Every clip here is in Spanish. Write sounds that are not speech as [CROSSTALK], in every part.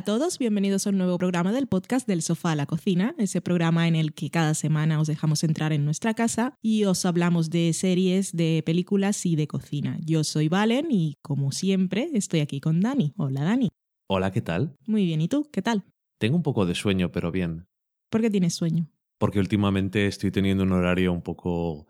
Hola a todos, bienvenidos a un nuevo programa del podcast del sofá a la cocina, ese programa en el que cada semana os dejamos entrar en nuestra casa y os hablamos de series, de películas y de cocina. Yo soy Valen y como siempre estoy aquí con Dani. Hola Dani. Hola, ¿qué tal? Muy bien, ¿y tú? ¿Qué tal? Tengo un poco de sueño, pero bien. ¿Por qué tienes sueño? Porque últimamente estoy teniendo un horario un poco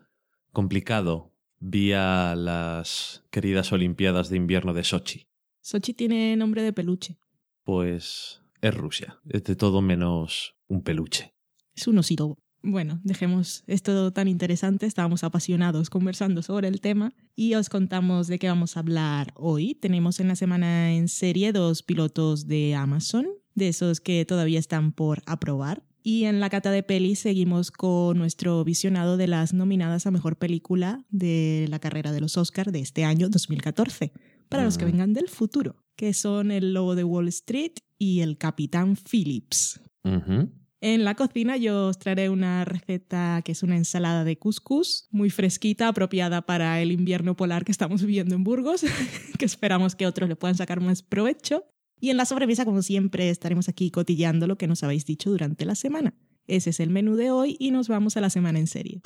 complicado vía las queridas Olimpiadas de invierno de Sochi. Sochi tiene nombre de peluche. Pues es Rusia. Es de todo menos un peluche. Es un osito. Bueno, dejemos esto tan interesante. Estábamos apasionados conversando sobre el tema y os contamos de qué vamos a hablar hoy. Tenemos en la semana en serie dos pilotos de Amazon, de esos que todavía están por aprobar. Y en la cata de pelis seguimos con nuestro visionado de las nominadas a mejor película de la carrera de los Oscars de este año 2014, para los que Mm. vengan del futuro, que son El Lobo de Wall Street y El Capitán Phillips. En la cocina yo os traeré una receta que es una ensalada de couscous, muy fresquita, apropiada para el invierno polar que estamos viviendo en Burgos, [LAUGHS] que esperamos que otros le puedan sacar más provecho. Y en la sobremesa, como siempre, estaremos aquí cotilleando lo que nos habéis dicho durante la semana. Ese es el menú de hoy y nos vamos a la semana en serie.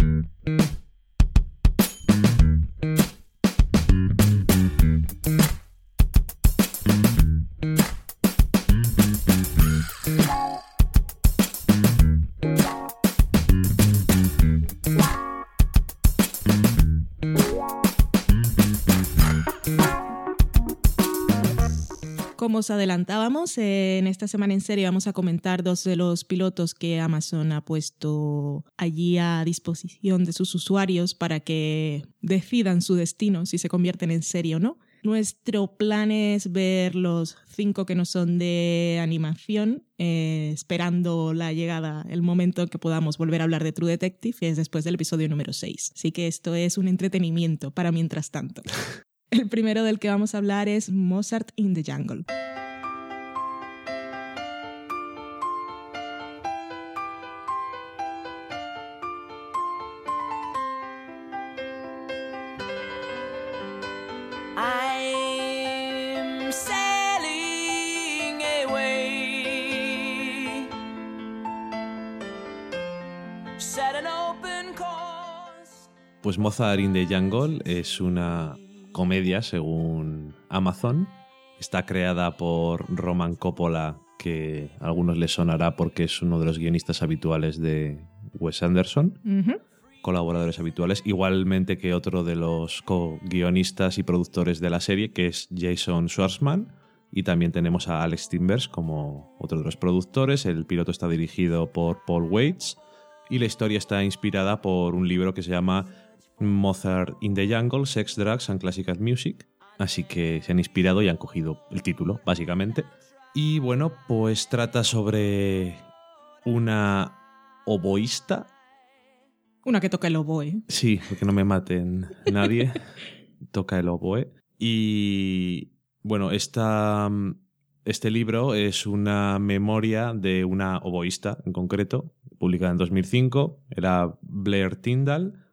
Adelantábamos, eh, en esta semana en serie vamos a comentar dos de los pilotos que Amazon ha puesto allí a disposición de sus usuarios para que decidan su destino, si se convierten en serie o no. Nuestro plan es ver los cinco que no son de animación, eh, esperando la llegada, el momento en que podamos volver a hablar de True Detective, es después del episodio número 6. Así que esto es un entretenimiento para mientras tanto. [LAUGHS] El primero del que vamos a hablar es Mozart in the Jungle. I'm sailing away. Set an open course. Pues Mozart in the Jungle es una comedia, según Amazon. Está creada por Roman Coppola, que a algunos les sonará porque es uno de los guionistas habituales de Wes Anderson. Colaboradores habituales, igualmente que otro de los co-guionistas y productores de la serie, que es Jason Schwartzman. Y también tenemos a Alex Timbers como otro de los productores. El piloto está dirigido por Paul Waits. Y la historia está inspirada por un libro que se llama Mozart in the Jungle, Sex, Drugs and Classical Music. Así que se han inspirado y han cogido el título, básicamente. Y bueno, pues trata sobre una oboísta Una que toca el oboe. Sí, porque no me maten nadie. [LAUGHS] Toca el oboe. Y bueno, esta, este libro es una memoria de una oboísta en concreto, publicada en 2005. Era Blair Tyndall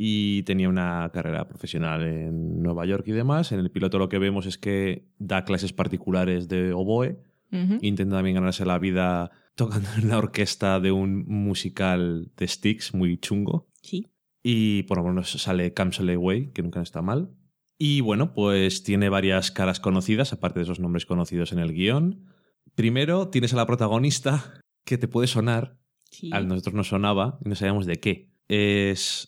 y tenía una carrera profesional en Nueva York y demás. En el piloto lo que vemos es que da clases particulares de oboe. Intenta también ganarse la vida tocando en la orquesta de un musical de Styx muy chungo. Sí. Y por lo menos sale Camsel Away, que nunca está mal. Y bueno, pues tiene varias caras conocidas, aparte de esos nombres conocidos en el guion. Primero tienes a la protagonista, que te puede sonar, sí. a nosotros nos sonaba y no sabíamos de qué. Es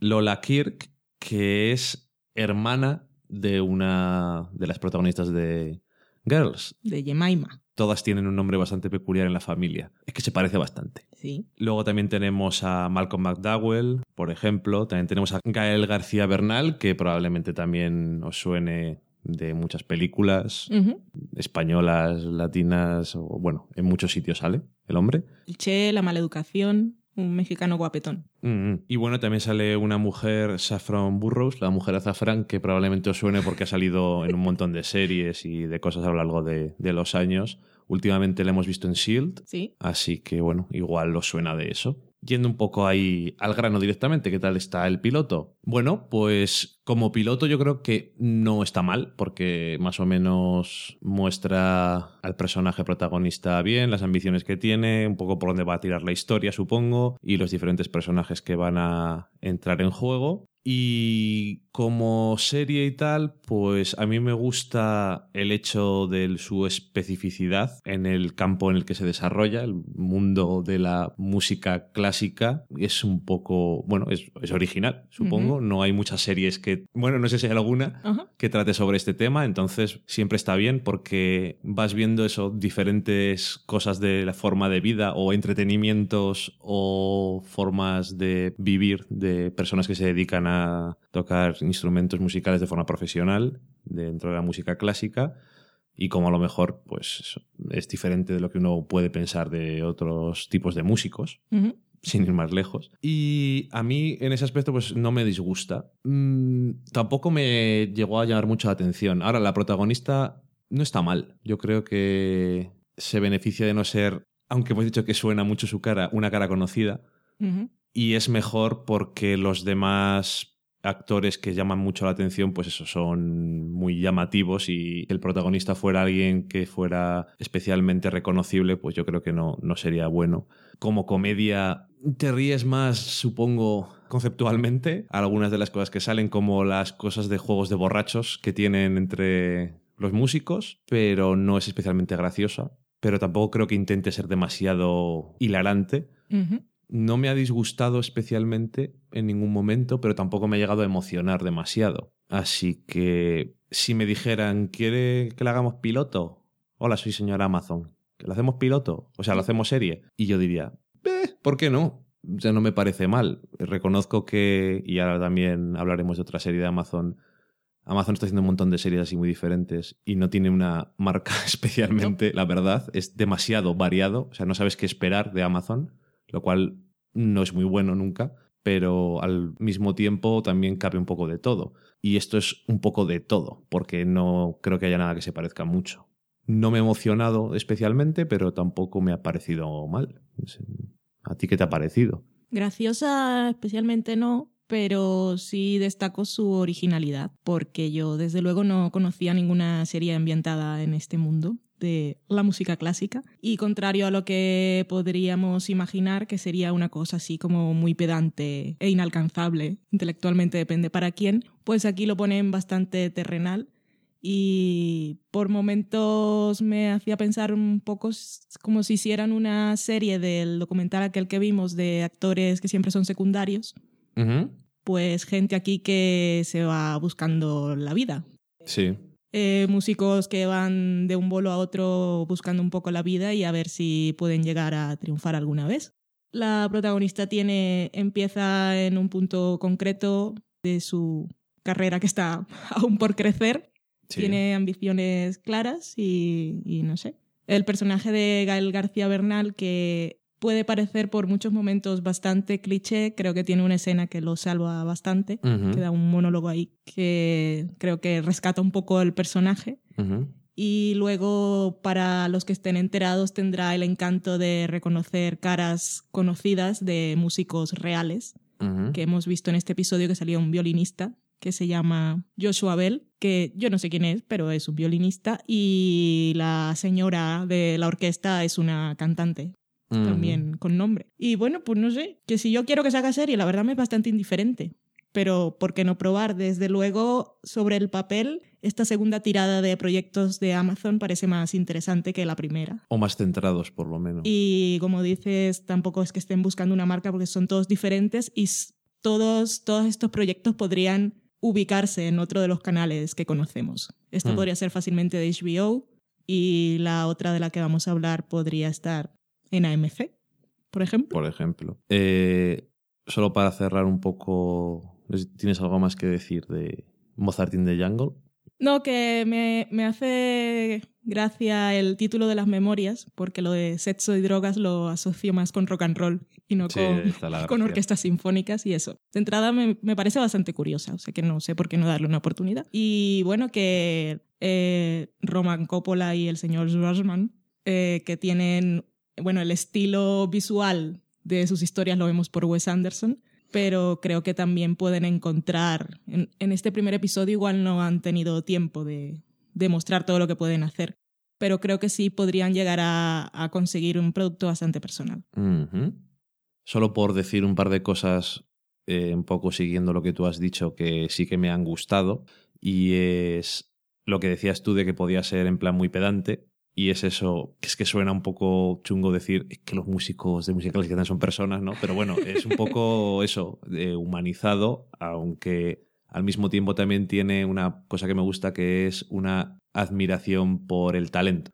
Lola Kirk, que es hermana de una de las protagonistas de Girls. De Jemima. Todas tienen un nombre bastante peculiar en la familia. Es que se parece bastante. Sí. Luego también tenemos a Malcolm McDowell, por ejemplo. También tenemos a Gael García Bernal, que probablemente también os suene de muchas películas españolas, latinas, o bueno, en muchos sitios sale el hombre. El Che, la maleducación, un mexicano guapetón. Mm, Y bueno, también sale una mujer, Saffron Burrows, la mujer azafrán, que probablemente os suene porque ha salido en un montón de series y de cosas a lo largo de, de los años. Últimamente la hemos visto en Shield, Sí. así que bueno, igual os suena de eso. Yendo un poco ahí al grano directamente, ¿qué tal está el piloto? Bueno, pues como piloto yo creo que no está mal, porque más o menos muestra al personaje protagonista bien, las ambiciones que tiene, un poco por dónde va a tirar la historia, supongo, y los diferentes personajes que van a entrar en juego. Y como serie y tal, pues a mí me gusta el hecho de su especificidad en el campo en el que se desarrolla, el mundo de la música clásica. Es un poco, bueno, es, es original, supongo. No hay muchas series que, bueno, no sé si hay alguna que trate sobre este tema, entonces siempre está bien porque vas viendo eso, diferentes cosas de la forma de vida o entretenimientos o formas de vivir de personas que se dedican a tocar instrumentos musicales de forma profesional dentro de la música clásica y como a lo mejor pues es diferente de lo que uno puede pensar de otros tipos de músicos sin ir más lejos. Y a mí en ese aspecto pues no me disgusta. Mm, tampoco me llegó a llamar mucho la atención. Ahora, la protagonista no está mal. Yo creo que se beneficia de no ser, aunque hemos dicho que suena mucho su cara, una cara conocida. Ujú. Y es mejor porque los demás actores que llaman mucho la atención, pues eso, son muy llamativos y el protagonista fuera alguien que fuera especialmente reconocible, pues yo creo que no, no sería bueno. Como comedia, te ríes más, supongo, conceptualmente, [LAUGHS] algunas de las cosas que salen, como las cosas de juegos de borrachos que tienen entre los músicos, pero no es especialmente graciosa. Pero tampoco creo que intente ser demasiado hilarante. No me ha disgustado especialmente en ningún momento, pero tampoco me ha llegado a emocionar demasiado. Así que si me dijeran, ¿quiere que le hagamos piloto? Hola, soy señor Amazon. ¿Que le hacemos piloto? O sea, lo hacemos serie. Y yo diría, "Eh, ¿por qué no? Ya no me parece mal. Reconozco que, y ahora también hablaremos de otra serie de Amazon, Amazon está haciendo un montón de series así muy diferentes y no tiene una marca [LAUGHS] especialmente, la verdad, es demasiado variado, o sea, no sabes qué esperar de Amazon, lo cual no es muy bueno nunca, pero al mismo tiempo también cabe un poco de todo. Y esto es un poco de todo, porque no creo que haya nada que se parezca mucho. No me he emocionado especialmente, pero tampoco me ha parecido mal. ¿A ti qué te ha parecido? Graciosa especialmente no, pero sí destaco su originalidad, porque yo desde luego no conocía ninguna serie ambientada en este mundo de la música clásica y contrario a lo que podríamos imaginar que sería una cosa así como muy pedante e inalcanzable, intelectualmente depende para quién, pues aquí lo ponen bastante terrenal y por momentos me hacía pensar un poco como si hicieran una serie del documental aquel que vimos de actores que siempre son secundarios, pues gente aquí que se va buscando la vida. Sí. Eh, músicos que van de un bolo a otro buscando un poco la vida y a ver si pueden llegar a triunfar alguna vez. La protagonista tiene, empieza en un punto concreto de su carrera que está [LAUGHS] aún por crecer sí. tiene ambiciones claras y, y no sé. El personaje de Gael García Bernal, que puede parecer por muchos momentos bastante cliché, creo que tiene una escena que lo salva bastante, que da un monólogo ahí que creo que rescata un poco el personaje. Y luego, para los que estén enterados, tendrá el encanto de reconocer caras conocidas de músicos reales que hemos visto en este episodio que salía un violinista que se llama Joshua Bell, que yo no sé quién es, pero es un violinista, y la señora de la orquesta es una cantante, También con nombre. Y bueno, pues no sé, que si yo quiero que se haga serie, la verdad me es bastante indiferente. Pero, ¿por qué no probar? Desde luego, sobre el papel, esta segunda tirada de proyectos de Amazon parece más interesante que la primera. O más centrados, por lo menos. Y como dices, tampoco es que estén buscando una marca porque son todos diferentes y todos, todos estos proyectos podrían ubicarse en otro de los canales que conocemos. Este Mm. podría ser fácilmente de HBO y la otra de la que vamos a hablar podría estar en AMC, por ejemplo. por ejemplo. Eh, solo para cerrar un poco, ¿tienes algo más que decir de Mozart in the Jungle? No, que me, me hace gracia el título de las memorias, porque lo de sexo y drogas lo asocio más con rock and roll y no Sí, con, [LAUGHS] con orquestas sinfónicas y eso. De entrada me, me parece bastante curiosa, o sea que no sé por qué no darle una oportunidad. Y bueno, que eh, Roman Coppola y el señor Schwarzman, eh, que tienen, bueno, el estilo visual de sus historias lo vemos por Wes Anderson, pero creo que también pueden encontrar, en, este primer episodio igual no han tenido tiempo de, de mostrar todo lo que pueden hacer, pero creo que sí podrían llegar a, conseguir un producto bastante personal. Solo por decir un par de cosas, eh, un poco siguiendo lo que tú has dicho, que sí que me han gustado, y es lo que decías tú de que podía ser en plan muy pedante, y es eso, que es que suena un poco chungo decir "Es que los músicos de música clásica son personas, ¿no? Pero bueno, es un poco [LAUGHS] eso, eh, humanizado, aunque al mismo tiempo también tiene una cosa que me gusta, que es una admiración por el talento.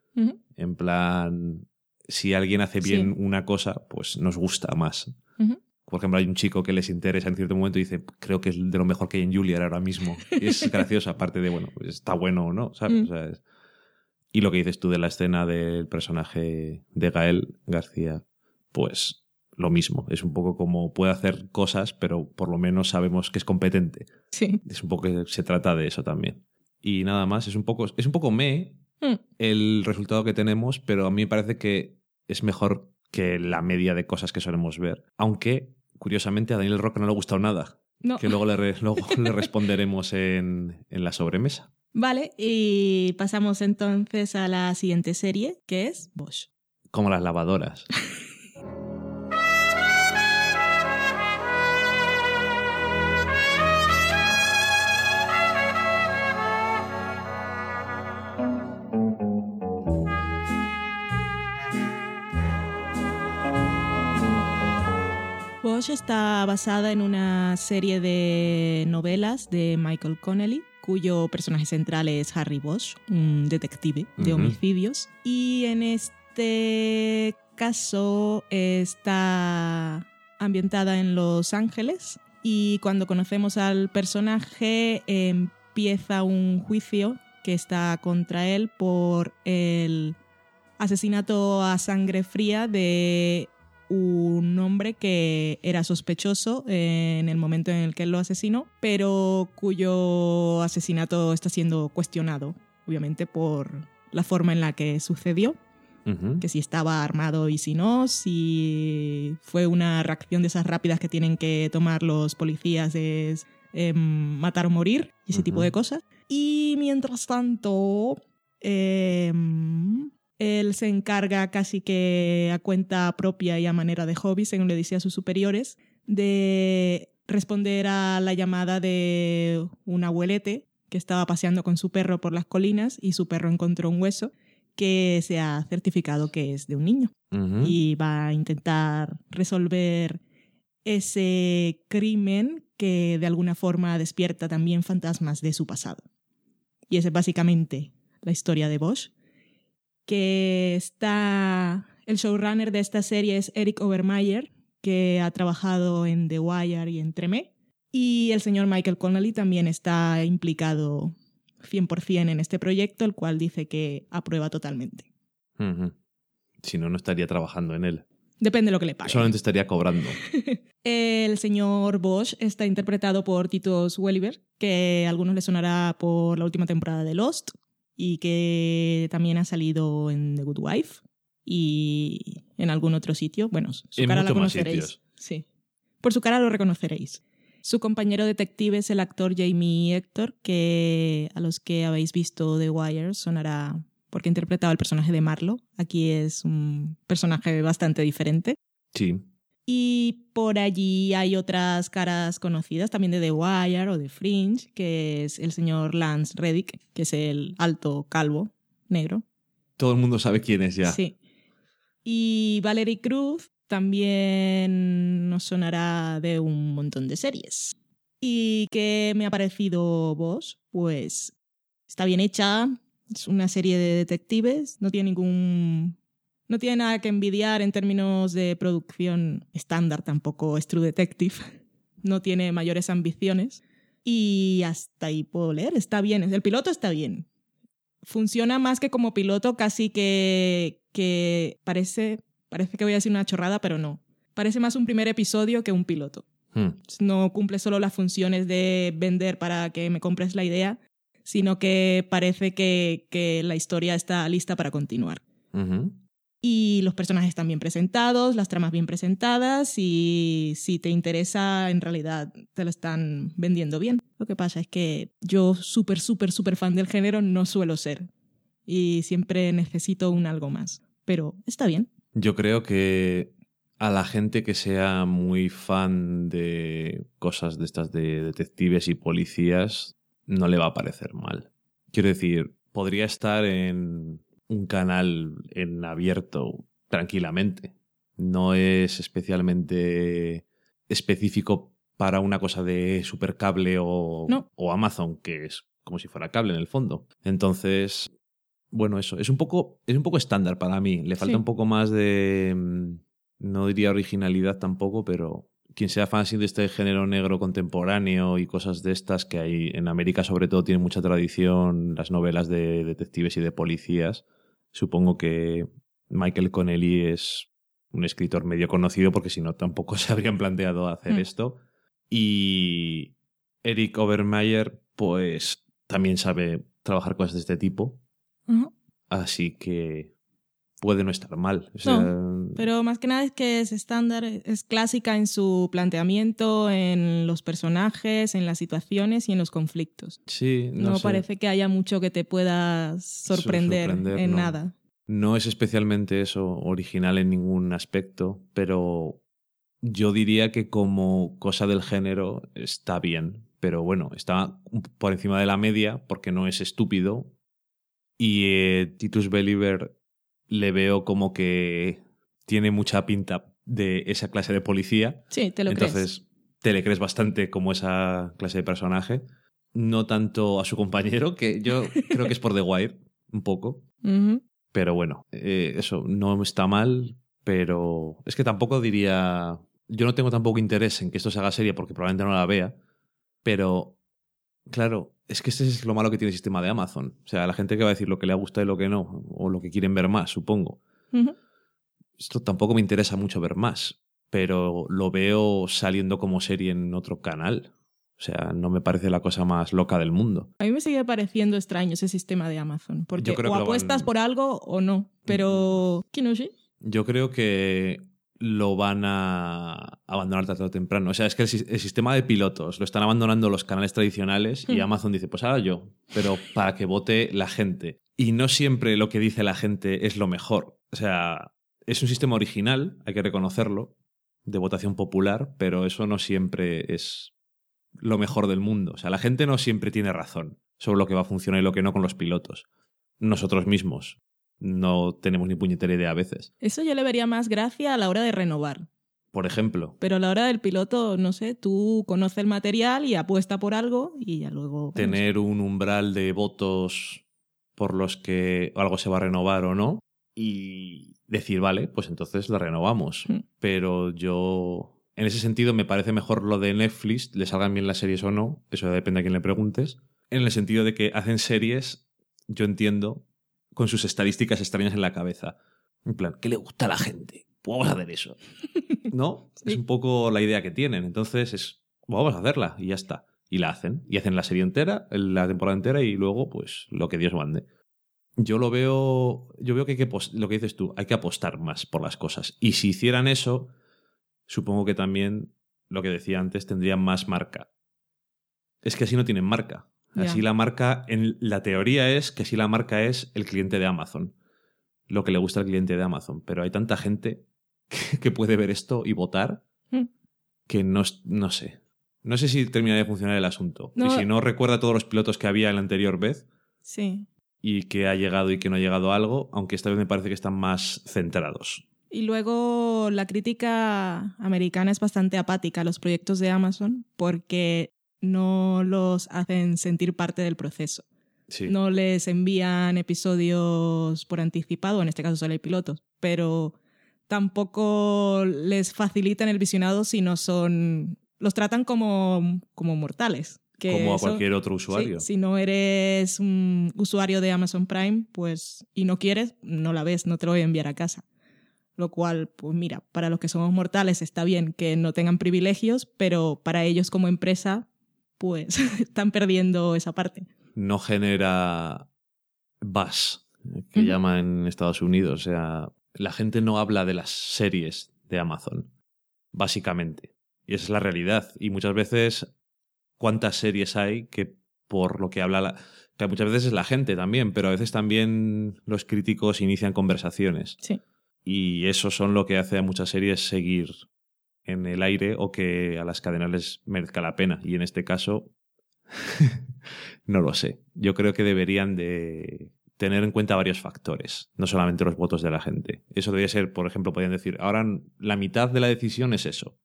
En plan, si alguien hace bien Sí. una cosa, pues nos gusta más. ujú. Por ejemplo, hay un chico que les interesa en cierto momento y dice, creo que es de lo mejor que hay en Juilliard ahora mismo. Y es [LAUGHS] gracioso, aparte de, bueno, pues está bueno o no, ¿sabes? Mm. O sea, es- Y lo que dices tú de la escena del personaje de Gael García, pues lo mismo. Es un poco como puede hacer cosas, pero por lo menos sabemos que es competente. Sí. Es un poco que se trata de eso también. Y nada más, es un poco, es un poco me Mm, el resultado que tenemos, pero a mí me parece que es mejor que la media de cosas que solemos ver. Aunque, curiosamente, a Daniel Roca no le ha gustado nada, No. que luego le, re- [LAUGHS] luego le responderemos en, en la sobremesa. Vale, y pasamos entonces a la siguiente serie, que es Bosch. Como las lavadoras. [LAUGHS] Bosch está basada en una serie de novelas de Michael Connelly, cuyo personaje central es Harry Bosch, un detective de homicidios. Y en este caso está ambientada en Los Ángeles y cuando conocemos al personaje empieza un juicio que está contra él por el asesinato a sangre fría de un hombre que era sospechoso en el momento en el que él lo asesinó, pero cuyo asesinato está siendo cuestionado, obviamente, por la forma en la que sucedió, que si estaba armado y si no, si fue una reacción de esas rápidas que tienen que tomar los policías es em, matar o morir y ese tipo de cosas. Y mientras tanto, em, él se encarga casi que a cuenta propia y a manera de hobby, según le decía a sus superiores, de responder a la llamada de un abuelete que estaba paseando con su perro por las colinas y su perro encontró un hueso que se ha certificado que es de un niño. Y va a intentar resolver ese crimen que de alguna forma despierta también fantasmas de su pasado. Y esa es básicamente la historia de Bosch, que está... El showrunner de esta serie es Eric Overmeyer, que ha trabajado en The Wire y en Tremé. Y el señor Michael Connolly también está implicado 100% en este proyecto, el cual dice que aprueba totalmente. Si no, no estaría trabajando en él. Depende de lo que le pague. Solamente estaría cobrando. [LAUGHS] El señor Bosch está interpretado por Titus Welliver, que a algunos le sonará por la última temporada de Lost y que también ha salido en The Good Wife y en algún otro sitio. Bueno, su En cara la conoceréis. Sí. Por su cara lo reconoceréis. Su compañero detective es el actor Jamie Hector, que a los que habéis visto The Wire sonará porque interpretaba el personaje de Marlo. Aquí es un personaje bastante diferente. Sí. Y por allí hay otras caras conocidas también de The Wire o de Fringe, que es el señor Lance Reddick, que es el alto calvo negro. Todo el mundo sabe quién es ya. Sí. Y Valerie Cruz también nos sonará de un montón de series. ¿Y qué me ha parecido vos? Pues está bien hecha, es una serie de detectives, no tiene ningún... No tiene nada que envidiar en términos de producción estándar tampoco es True Detective. [LAUGHS] No tiene mayores ambiciones. Y hasta ahí puedo leer, está bien, el piloto está bien. Funciona más que como piloto, casi que, que parece, parece que voy a decir una chorrada, pero no. Parece más un primer episodio que un piloto Hmm. no cumple solo las funciones de vender para que me compres la idea, sino que parece que, que la historia está lista para continuar. Ujú. Y los personajes están bien presentados, las tramas bien presentadas y si te interesa, en realidad te lo están vendiendo bien. Lo que pasa es que yo súper, súper, súper fan del género no suelo ser y siempre necesito un algo más. Pero está bien. Yo creo que a la gente que sea muy fan de cosas de estas de detectives y policías no le va a parecer mal. Quiero decir, podría estar en un canal en abierto tranquilamente. No es especialmente específico para una cosa de supercable o, No. o Amazon, que es como si fuera cable en el fondo. Entonces, bueno, eso. Es un poco, es un poco estándar para mí. Le falta Sí. un poco más de. mm, No diría originalidad tampoco, pero quien sea fan de este género negro contemporáneo y cosas de estas que hay en América, sobre todo, tiene mucha tradición las novelas de detectives y de policías. Supongo que Michael Connelly es un escritor medio conocido porque si no tampoco [LAUGHS] se habrían planteado hacer Mm. esto. Y Eric Obermeyer, pues también sabe trabajar cosas de este tipo. Así que puede no estar mal. O sea, Pero más que nada es que es estándar, es clásica en su planteamiento, en los personajes, en las situaciones y en los conflictos. sí, no, No, sé. parece que haya mucho que te pueda sorprender, sorprender, en no. nada. No es especialmente eso original en ningún aspecto, pero yo diría que como cosa del género está bien. Pero bueno, está por encima de la media porque no es estúpido. Y eh, Titus Believer le veo como que tiene mucha pinta de esa clase de policía. Sí, te lo Entonces te le crees bastante como esa clase de personaje. No tanto a su compañero, que yo [LAUGHS] creo que es por The Wire, un poco. Pero bueno, eh, eso no está mal, pero es que tampoco diría... Yo no tengo tampoco interés en que esto se haga serie porque probablemente no la vea, pero claro, es que ese es lo malo que tiene el sistema de Amazon. O sea, la gente que va a decir lo que le gusta y lo que no, o lo que quieren ver más, supongo. Esto tampoco me interesa mucho ver más, pero lo veo saliendo como serie en otro canal. O sea, no me parece la cosa más loca del mundo. A mí me sigue pareciendo extraño ese sistema de Amazon, porque o apuestas van- por algo o no, pero ¿quién no sé? Yo creo que lo van a abandonar tarde o temprano. O sea, es que el, sis- el sistema de pilotos lo están abandonando los canales tradicionales y Hmm. Amazon dice, pues ahora yo, pero para que vote la gente. Y no siempre lo que dice la gente es lo mejor. O sea, es un sistema original, hay que reconocerlo, de votación popular, pero eso no siempre es lo mejor del mundo. O sea, la gente no siempre tiene razón sobre lo que va a funcionar y lo que no con los pilotos. Nosotros mismos no tenemos ni puñetera idea a veces. Eso yo le vería más gracia a la hora de renovar. Por ejemplo, Pero a la hora del piloto, no sé, tú conoces el material y apuesta por algo y ya luego... vamos. tener un umbral de votos por los que algo se va a renovar o no y decir, vale, pues entonces la renovamos. Mm. Pero yo, en ese sentido, me parece mejor lo de Netflix, le salgan bien las series o no, eso depende a quién le preguntes, en el sentido de que hacen series, yo entiendo, con sus estadísticas extrañas en la cabeza. En plan, ¿qué le gusta a la gente? Pues vamos a hacer eso. [LAUGHS] ¿No? Sí. Es un poco la idea que tienen. Entonces es, vamos a hacerla y ya está. Y la hacen. Y hacen la serie entera, la temporada entera y luego, pues, lo que Dios mande. Yo lo veo, yo veo que hay que, lo que dices tú, hay que apostar más por las cosas. Y si hicieran eso, supongo que también, lo que decía antes, tendrían más marca. Es que así no tienen marca. Así la marca, en la teoría es que así la marca es el cliente de Amazon. Lo que le gusta al cliente de Amazon. Pero hay tanta gente [LAUGHS] que, que puede ver esto y votar Mm. que no, no sé. No sé si termina de funcionar el asunto. No. Y si no recuerda todos los pilotos que había en la anterior vez Sí. y que ha llegado y que no ha llegado a algo, aunque esta vez me parece que están más centrados. Y luego la crítica americana es bastante apática a los proyectos de Amazon porque no los hacen sentir parte del proceso. Sí. No les envían episodios por anticipado, en este caso solo hay pilotos, pero tampoco les facilitan el visionado si no son... Los tratan como, como mortales. que como a eso- cualquier otro usuario. Sí, si no eres un usuario de Amazon Prime, pues y no quieres, no la ves, no te lo voy a enviar a casa. Lo cual, pues mira, para los que somos mortales está bien que no tengan privilegios, pero para ellos como empresa, pues [LAUGHS] están perdiendo esa parte. No genera buzz, que llaman en Estados Unidos. O sea, la gente no habla de las series de Amazon, básicamente. Y esa es la realidad. Y muchas veces, ¿cuántas series hay que por lo que habla la... Que muchas veces es la gente también, pero a veces también los críticos inician conversaciones. Sí. Y eso son lo que hace a muchas series seguir en el aire o que a las cadenas les merezca la pena. Y en este caso, [LAUGHS] no lo sé. Yo creo que deberían de tener en cuenta varios factores, no solamente los votos de la gente. Eso debería ser, por ejemplo, podrían decir, ahora la mitad de la decisión es eso.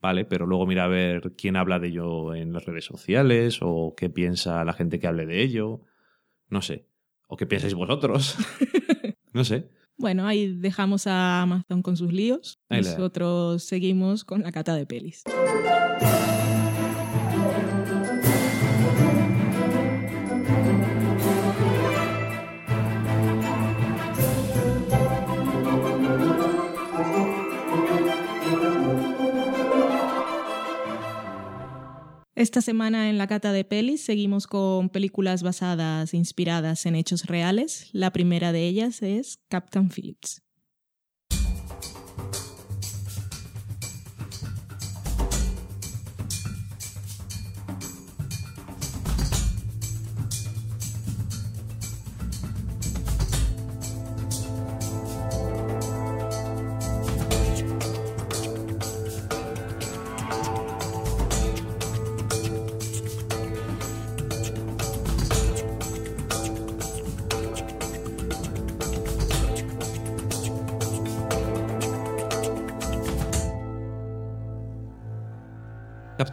¿Vale? Pero luego mira a ver quién habla de ello en las redes sociales o qué piensa la gente que hable de ello. No sé. O qué pensáis vosotros. [LAUGHS] no sé. Bueno, ahí dejamos a Amazon con sus líos. Nosotros seguimos con la cata de pelis. Esta semana en la cata de pelis seguimos con películas basadas, inspiradas en hechos reales. La primera de ellas es Captain Phillips.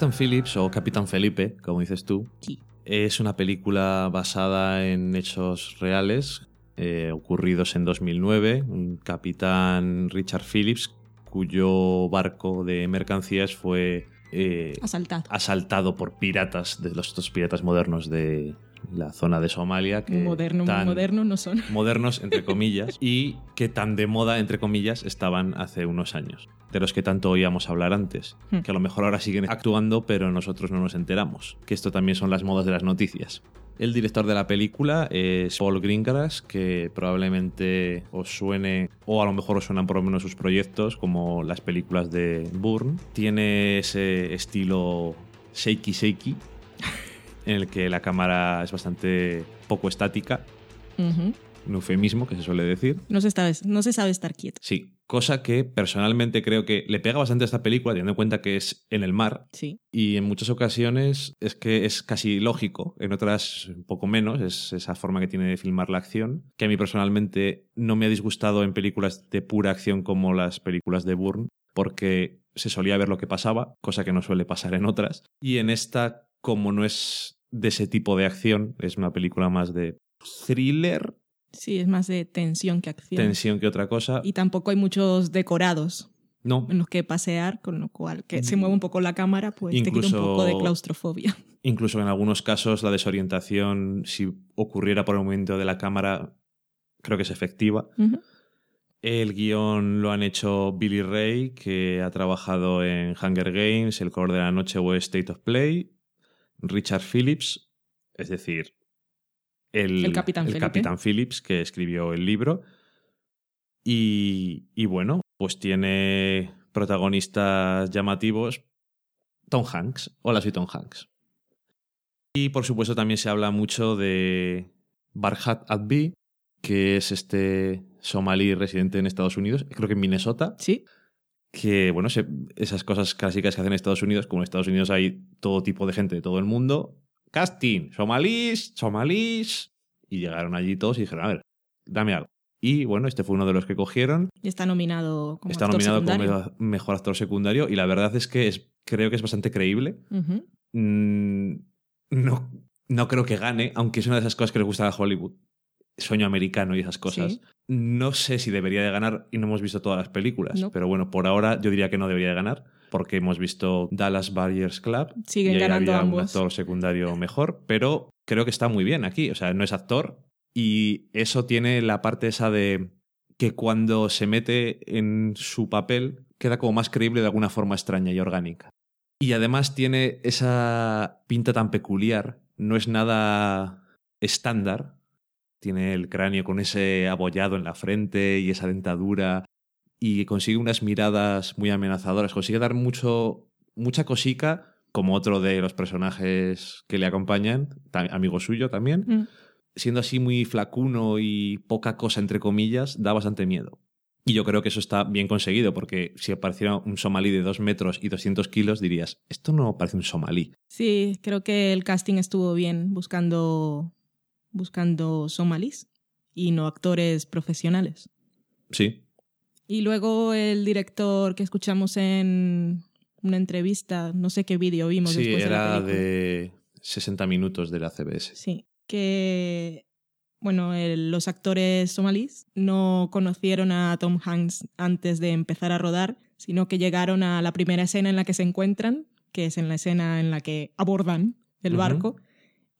Captain Phillips o Capitán Felipe, como dices tú, Sí. es una película basada en hechos reales eh, ocurridos en 2009. Un capitán Richard Phillips, cuyo barco de mercancías fue eh, Asaltado. asaltado por piratas, de los estos piratas modernos de la zona de Somalia. Que moderno, tan- moderno no son. [LAUGHS] modernos, entre comillas, y que tan de moda, entre comillas, estaban hace unos años, de los que tanto oíamos hablar antes, Hmm. que a lo mejor ahora siguen actuando, pero nosotros no nos enteramos, que esto también son las modas de las noticias. El director de la película es Paul Greengrass, que probablemente os suene, o a lo mejor os suenan por lo menos sus proyectos, como las películas de Bourne. Tiene ese estilo shaky shaky, en el que la cámara es bastante poco estática, Ujú. un eufemismo que se suele decir. no, se sabe, no se sabe estar quieto. Sí, cosa que personalmente creo que le pega bastante a esta película, teniendo en cuenta que es en el mar. Sí. Y en muchas ocasiones es que es casi lógico, en otras un poco menos, es esa forma que tiene de filmar la acción, que a mí personalmente no me ha disgustado en películas de pura acción como las películas de Bourne, porque se solía ver lo que pasaba, cosa que no suele pasar en otras. Y en esta, como no es de ese tipo de acción, es una película más de thriller, Sí, es más de tensión que acción. tensión que otra cosa. Y tampoco hay muchos decorados No, en los que pasear, con lo cual que se mueve un poco la cámara, pues te quita Incluso- un poco de claustrofobia. [LAUGHS] Incluso en algunos casos la desorientación, si ocurriera por el movimiento de la cámara, creo que es efectiva. El guion lo han hecho Billy Ray, que ha trabajado en Hunger Games, El color de la noche o State of Play. Richard Phillips, es decir, el, El Capitán el Felipe. Capitán Phillips, que escribió el libro. Y, y bueno, pues tiene protagonistas llamativos. Tom Hanks. Hola, soy Tom Hanks. Y por supuesto también se habla mucho de Barhat Adbi, que es este somalí residente en Estados Unidos, creo que en Minnesota, Sí, que bueno, se- esas cosas clásicas que hacen en Estados Unidos, como en Estados Unidos hay todo tipo de gente de todo el mundo, casting, somalís, somalís, y llegaron allí todos y dijeron, a ver, dame algo. Y bueno, este fue uno de los que cogieron, y está nominado como está actor nominado secundario. como me- mejor actor secundario, y la verdad es que es, creo que es bastante creíble. Mm, no, no creo que gane, aunque es una de esas cosas que le gusta a Hollywood. Sueño americano y esas cosas. Sí. No sé si debería de ganar y no hemos visto todas las películas, No. pero bueno, por ahora yo diría que no debería de ganar porque hemos visto Dallas Buyers Club Siguen y ahí ganando había un actor secundario mejor, pero creo que está muy bien aquí, o sea, no es actor y eso tiene la parte esa de que cuando se mete en su papel queda como más creíble de alguna forma extraña y orgánica. Y además tiene esa pinta tan peculiar, no es nada estándar, tiene el cráneo con ese abollado en la frente y esa dentadura y consigue unas miradas muy amenazadoras, consigue dar mucho, mucha cosica, como otro de los personajes que le acompañan, amigo suyo también, Mm. siendo así muy flacuno y poca cosa entre comillas, da bastante miedo. Y yo creo que eso está bien conseguido, porque si apareciera un somalí de 2 metros y 200 kilos, dirías, esto no parece un somalí. Sí, creo que el casting estuvo bien buscando, buscando somalíes y no actores profesionales. Sí, Y luego el director que escuchamos en una entrevista, no sé qué vídeo vimos sí después de la era de 60 minutos de la CBS. Sí, que bueno, el- los actores somalíes no conocieron a Tom Hanks antes de empezar a rodar, sino que llegaron a la primera escena en la que se encuentran, que es en la escena en la que abordan el barco,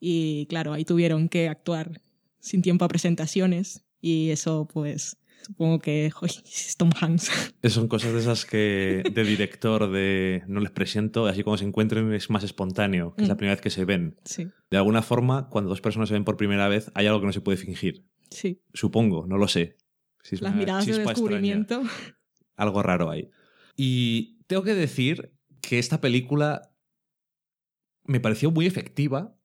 y claro, ahí tuvieron que actuar sin tiempo a presentaciones, y eso pues supongo que [LAUGHS] joy, es Tom Hanks. [LAUGHS] Son cosas de esas que de director de no les presento, así cuando se encuentren es más espontáneo, que es la Mm. primera vez que se ven. sí, De alguna forma, cuando dos personas se ven por primera vez, hay algo que no se puede fingir. sí. Supongo, no lo sé. Si es Las miradas de extraña. descubrimiento. Algo raro ahí. Y tengo que decir que esta película me pareció muy efectiva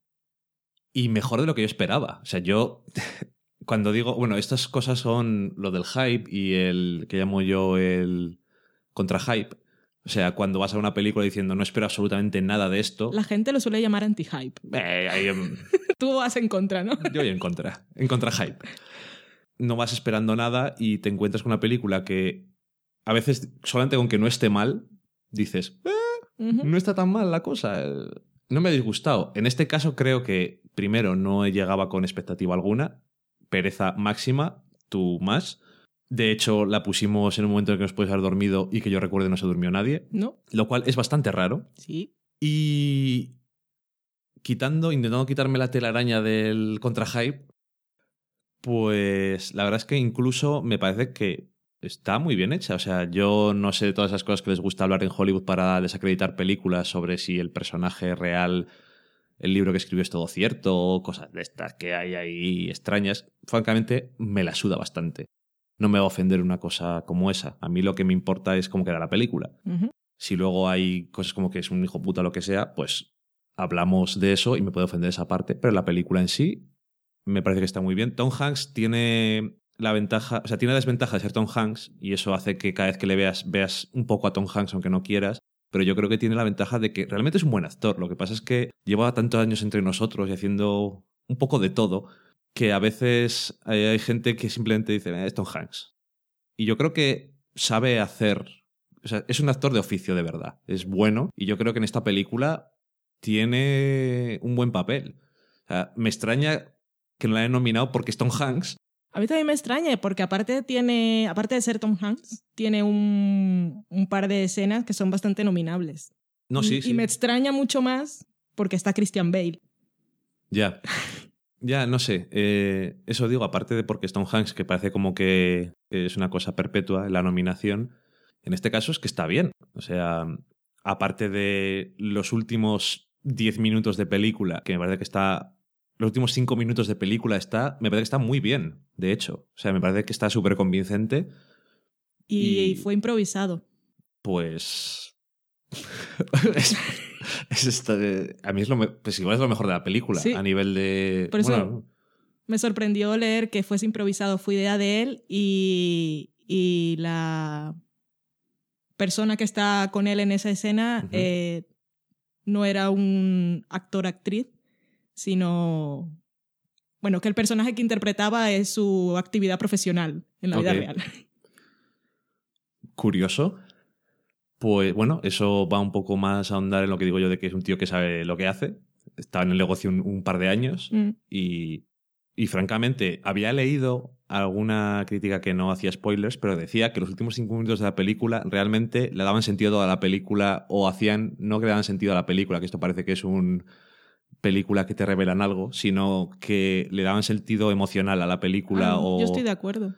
y mejor de lo que yo esperaba. O sea, yo [LAUGHS] cuando digo, bueno, estas cosas son lo del hype y el que llamo yo el contra-hype. O sea, cuando vas a una película diciendo no espero absolutamente nada de esto. La gente lo suele llamar anti-hype. eh, [LAUGHS] Tú vas en contra, ¿no? yo voy en contra, en contra hype. No vas esperando nada y te encuentras con una película que a veces solamente con que no esté mal, dices, "Eh, no está tan mal la cosa. No me ha disgustado. En este caso creo que primero no llegaba con expectativa alguna, pereza máxima, tú más. De hecho, la pusimos en un momento en el que nos puedes haber dormido y que yo recuerde no se durmió nadie, ¿No? lo cual es bastante raro. Sí. Y quitando, intentando quitarme la telaraña del contra hype, pues la verdad es que incluso me parece que está muy bien hecha. O sea, yo no sé de todas esas cosas que les gusta hablar en Hollywood para desacreditar películas sobre si el personaje real, el libro que escribió es todo cierto, o cosas de estas que hay ahí extrañas. Francamente, me la suda bastante. No me va a ofender una cosa como esa. A mí lo que me importa es cómo queda la película. Si luego hay cosas como que es un hijo puta o lo que sea, pues hablamos de eso y me puede ofender esa parte. Pero la película en sí me parece que está muy bien. Tom Hanks tiene la ventaja, o sea, tiene la desventaja de ser Tom Hanks y eso hace que cada vez que le veas, veas un poco a Tom Hanks aunque no quieras. Pero yo creo que tiene la ventaja de que realmente es un buen actor. Lo que pasa es que lleva tantos años entre nosotros y haciendo un poco de todo que a veces hay, gente que simplemente dice, "Eh, es Tom Hanks. Y yo creo que sabe hacer o sea, es un actor de oficio de verdad. Es bueno. Y yo creo que en esta película tiene un buen papel. O sea, me extraña que no la hayan nominado porque es Tom Hanks. A mí también me extraña, porque aparte tiene, aparte de ser Tom Hanks, tiene un, un par de escenas que son bastante nominables. No, y, sí, y sí. me extraña mucho más porque está Christian Bale. Ya. Ya, no sé. Eh, eso digo, aparte de porque es Tom Hanks, que parece como que es una cosa perpetua la nominación. En este caso es que está bien. O sea, aparte de los últimos 10 minutos de película, que me parece que está. Los últimos 5 minutos de película está. Me parece que está muy bien, de hecho. O sea, me parece que está súper convincente. Y, Y- fue improvisado. Pues. [LAUGHS] es, es a mí es lo, me- pues igual es lo mejor de la película. Sí. A nivel de. Por eso- bueno, Me sorprendió leer que fuese improvisado, fue idea de él y, y la persona que está con él en esa escena eh, no era un actor-actriz, sino, bueno, que el personaje que interpretaba es su actividad profesional en la vida real. [LAUGHS] curioso. Pues bueno, eso va un poco más a ahondar en lo que digo yo de que es un tío que sabe lo que hace. Estaba en el negocio un, un par de años Mm. y, y francamente había leído alguna crítica que no hacía spoilers, pero decía que los últimos cinco minutos de la película realmente le daban sentido a la película o hacían, no que le daban sentido a la película, que esto parece que es un película que te revelan algo, sino que le daban sentido emocional a la película Ah, o... Yo estoy de acuerdo.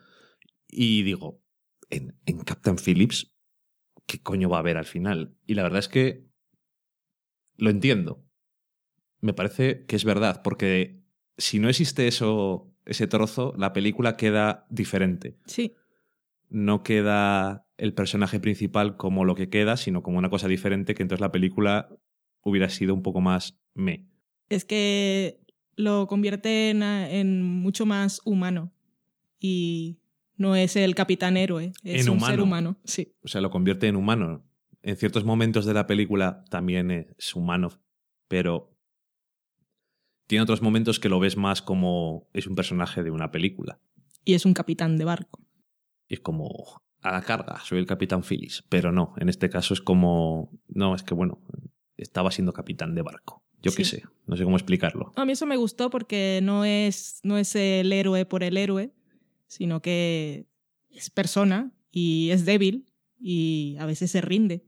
Y digo, en, en Captain Phillips, ¿qué coño va a haber al final? Y la verdad es que lo entiendo. Me parece que es verdad, porque si no existe eso ese trozo, la película queda diferente. Sí, No queda el personaje principal como lo que queda, sino como una cosa diferente que entonces la película hubiera sido un poco más me. Es que lo convierte en, en mucho más humano y no es el capitán héroe, es En un humano. ser humano. Sí, O sea, lo convierte en humano. En ciertos momentos de la película también es humano, pero tiene otros momentos que lo ves más como es un personaje de una película. y es un capitán de barco. Y es como a la carga, soy el capitán Phillips. Pero no, en este caso es como. No, es que bueno, estaba siendo capitán de barco. Yo qué sé, no sé cómo explicarlo. A mí eso me gustó porque no es, no es el héroe por el héroe, sino que es persona y es débil y a veces se rinde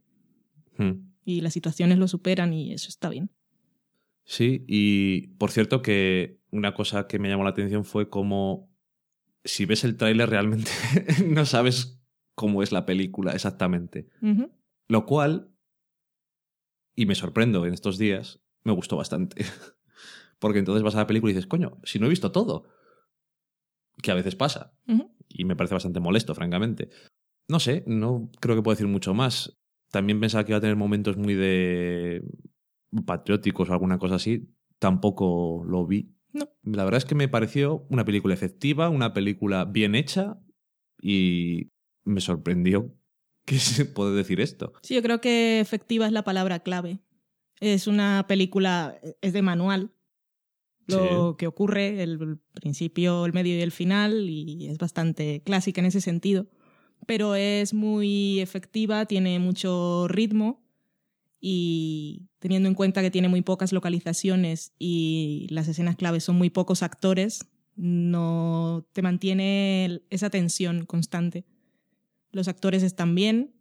Hmm. y las situaciones lo superan y eso está bien. Sí, y por cierto que una cosa que me llamó la atención fue como si ves el tráiler realmente [LAUGHS] no sabes cómo es la película exactamente. Lo cual, y me sorprendo en estos días, me gustó bastante. [LAUGHS] Porque entonces vas a la película y dices, coño, si no he visto todo. Que a veces pasa. Y me parece bastante molesto, francamente. No sé, no creo que puedo decir mucho más. También pensaba que iba a tener momentos muy de patrióticos o alguna cosa así. Tampoco lo vi. No. La verdad es que me pareció una película efectiva, una película bien hecha y me sorprendió [LAUGHS] que se puede decir esto. Sí, yo creo que efectiva es la palabra clave. Es una película, es de manual. Lo Sí. que ocurre, el principio, el medio y el final, y es bastante clásica en ese sentido. Pero es muy efectiva, tiene mucho ritmo y teniendo en cuenta que tiene muy pocas localizaciones y las escenas claves son muy pocos actores, no te mantiene esa tensión constante. Los actores están bien,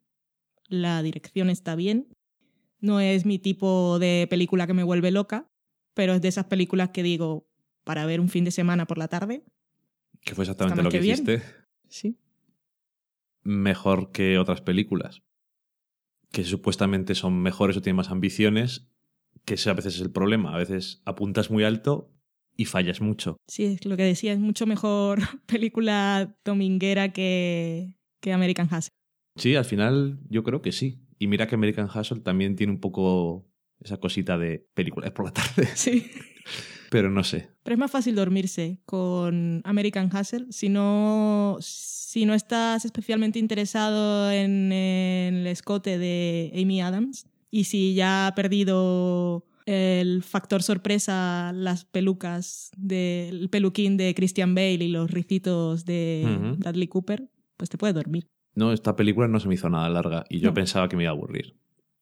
la dirección está bien. No es mi tipo de película que me vuelve loca, pero es de esas películas que digo para ver un fin de semana por la tarde. Que fue exactamente lo que hiciste. Sí. Mejor que otras películas. Que supuestamente son mejores o tienen más ambiciones. Que ese a veces es el problema. A veces apuntas muy alto y fallas mucho. Sí, es lo que decía, es mucho mejor [LAUGHS] película dominguera que, que American Hustle. Sí, al final yo creo que sí. Y mira que American Hustle también tiene un poco esa cosita de películas por la tarde. [LAUGHS] Sí. Pero no sé. Pero es más fácil dormirse con American Hustle si no, si no estás especialmente interesado en, en el escote de Amy Adams y si ya ha perdido el factor sorpresa, las pelucas del peluquín de Christian Bale y los ricitos de Ujú. Bradley Cooper, pues te puedes dormir. No, esta película no se me hizo nada larga y yo No. pensaba que me iba a aburrir.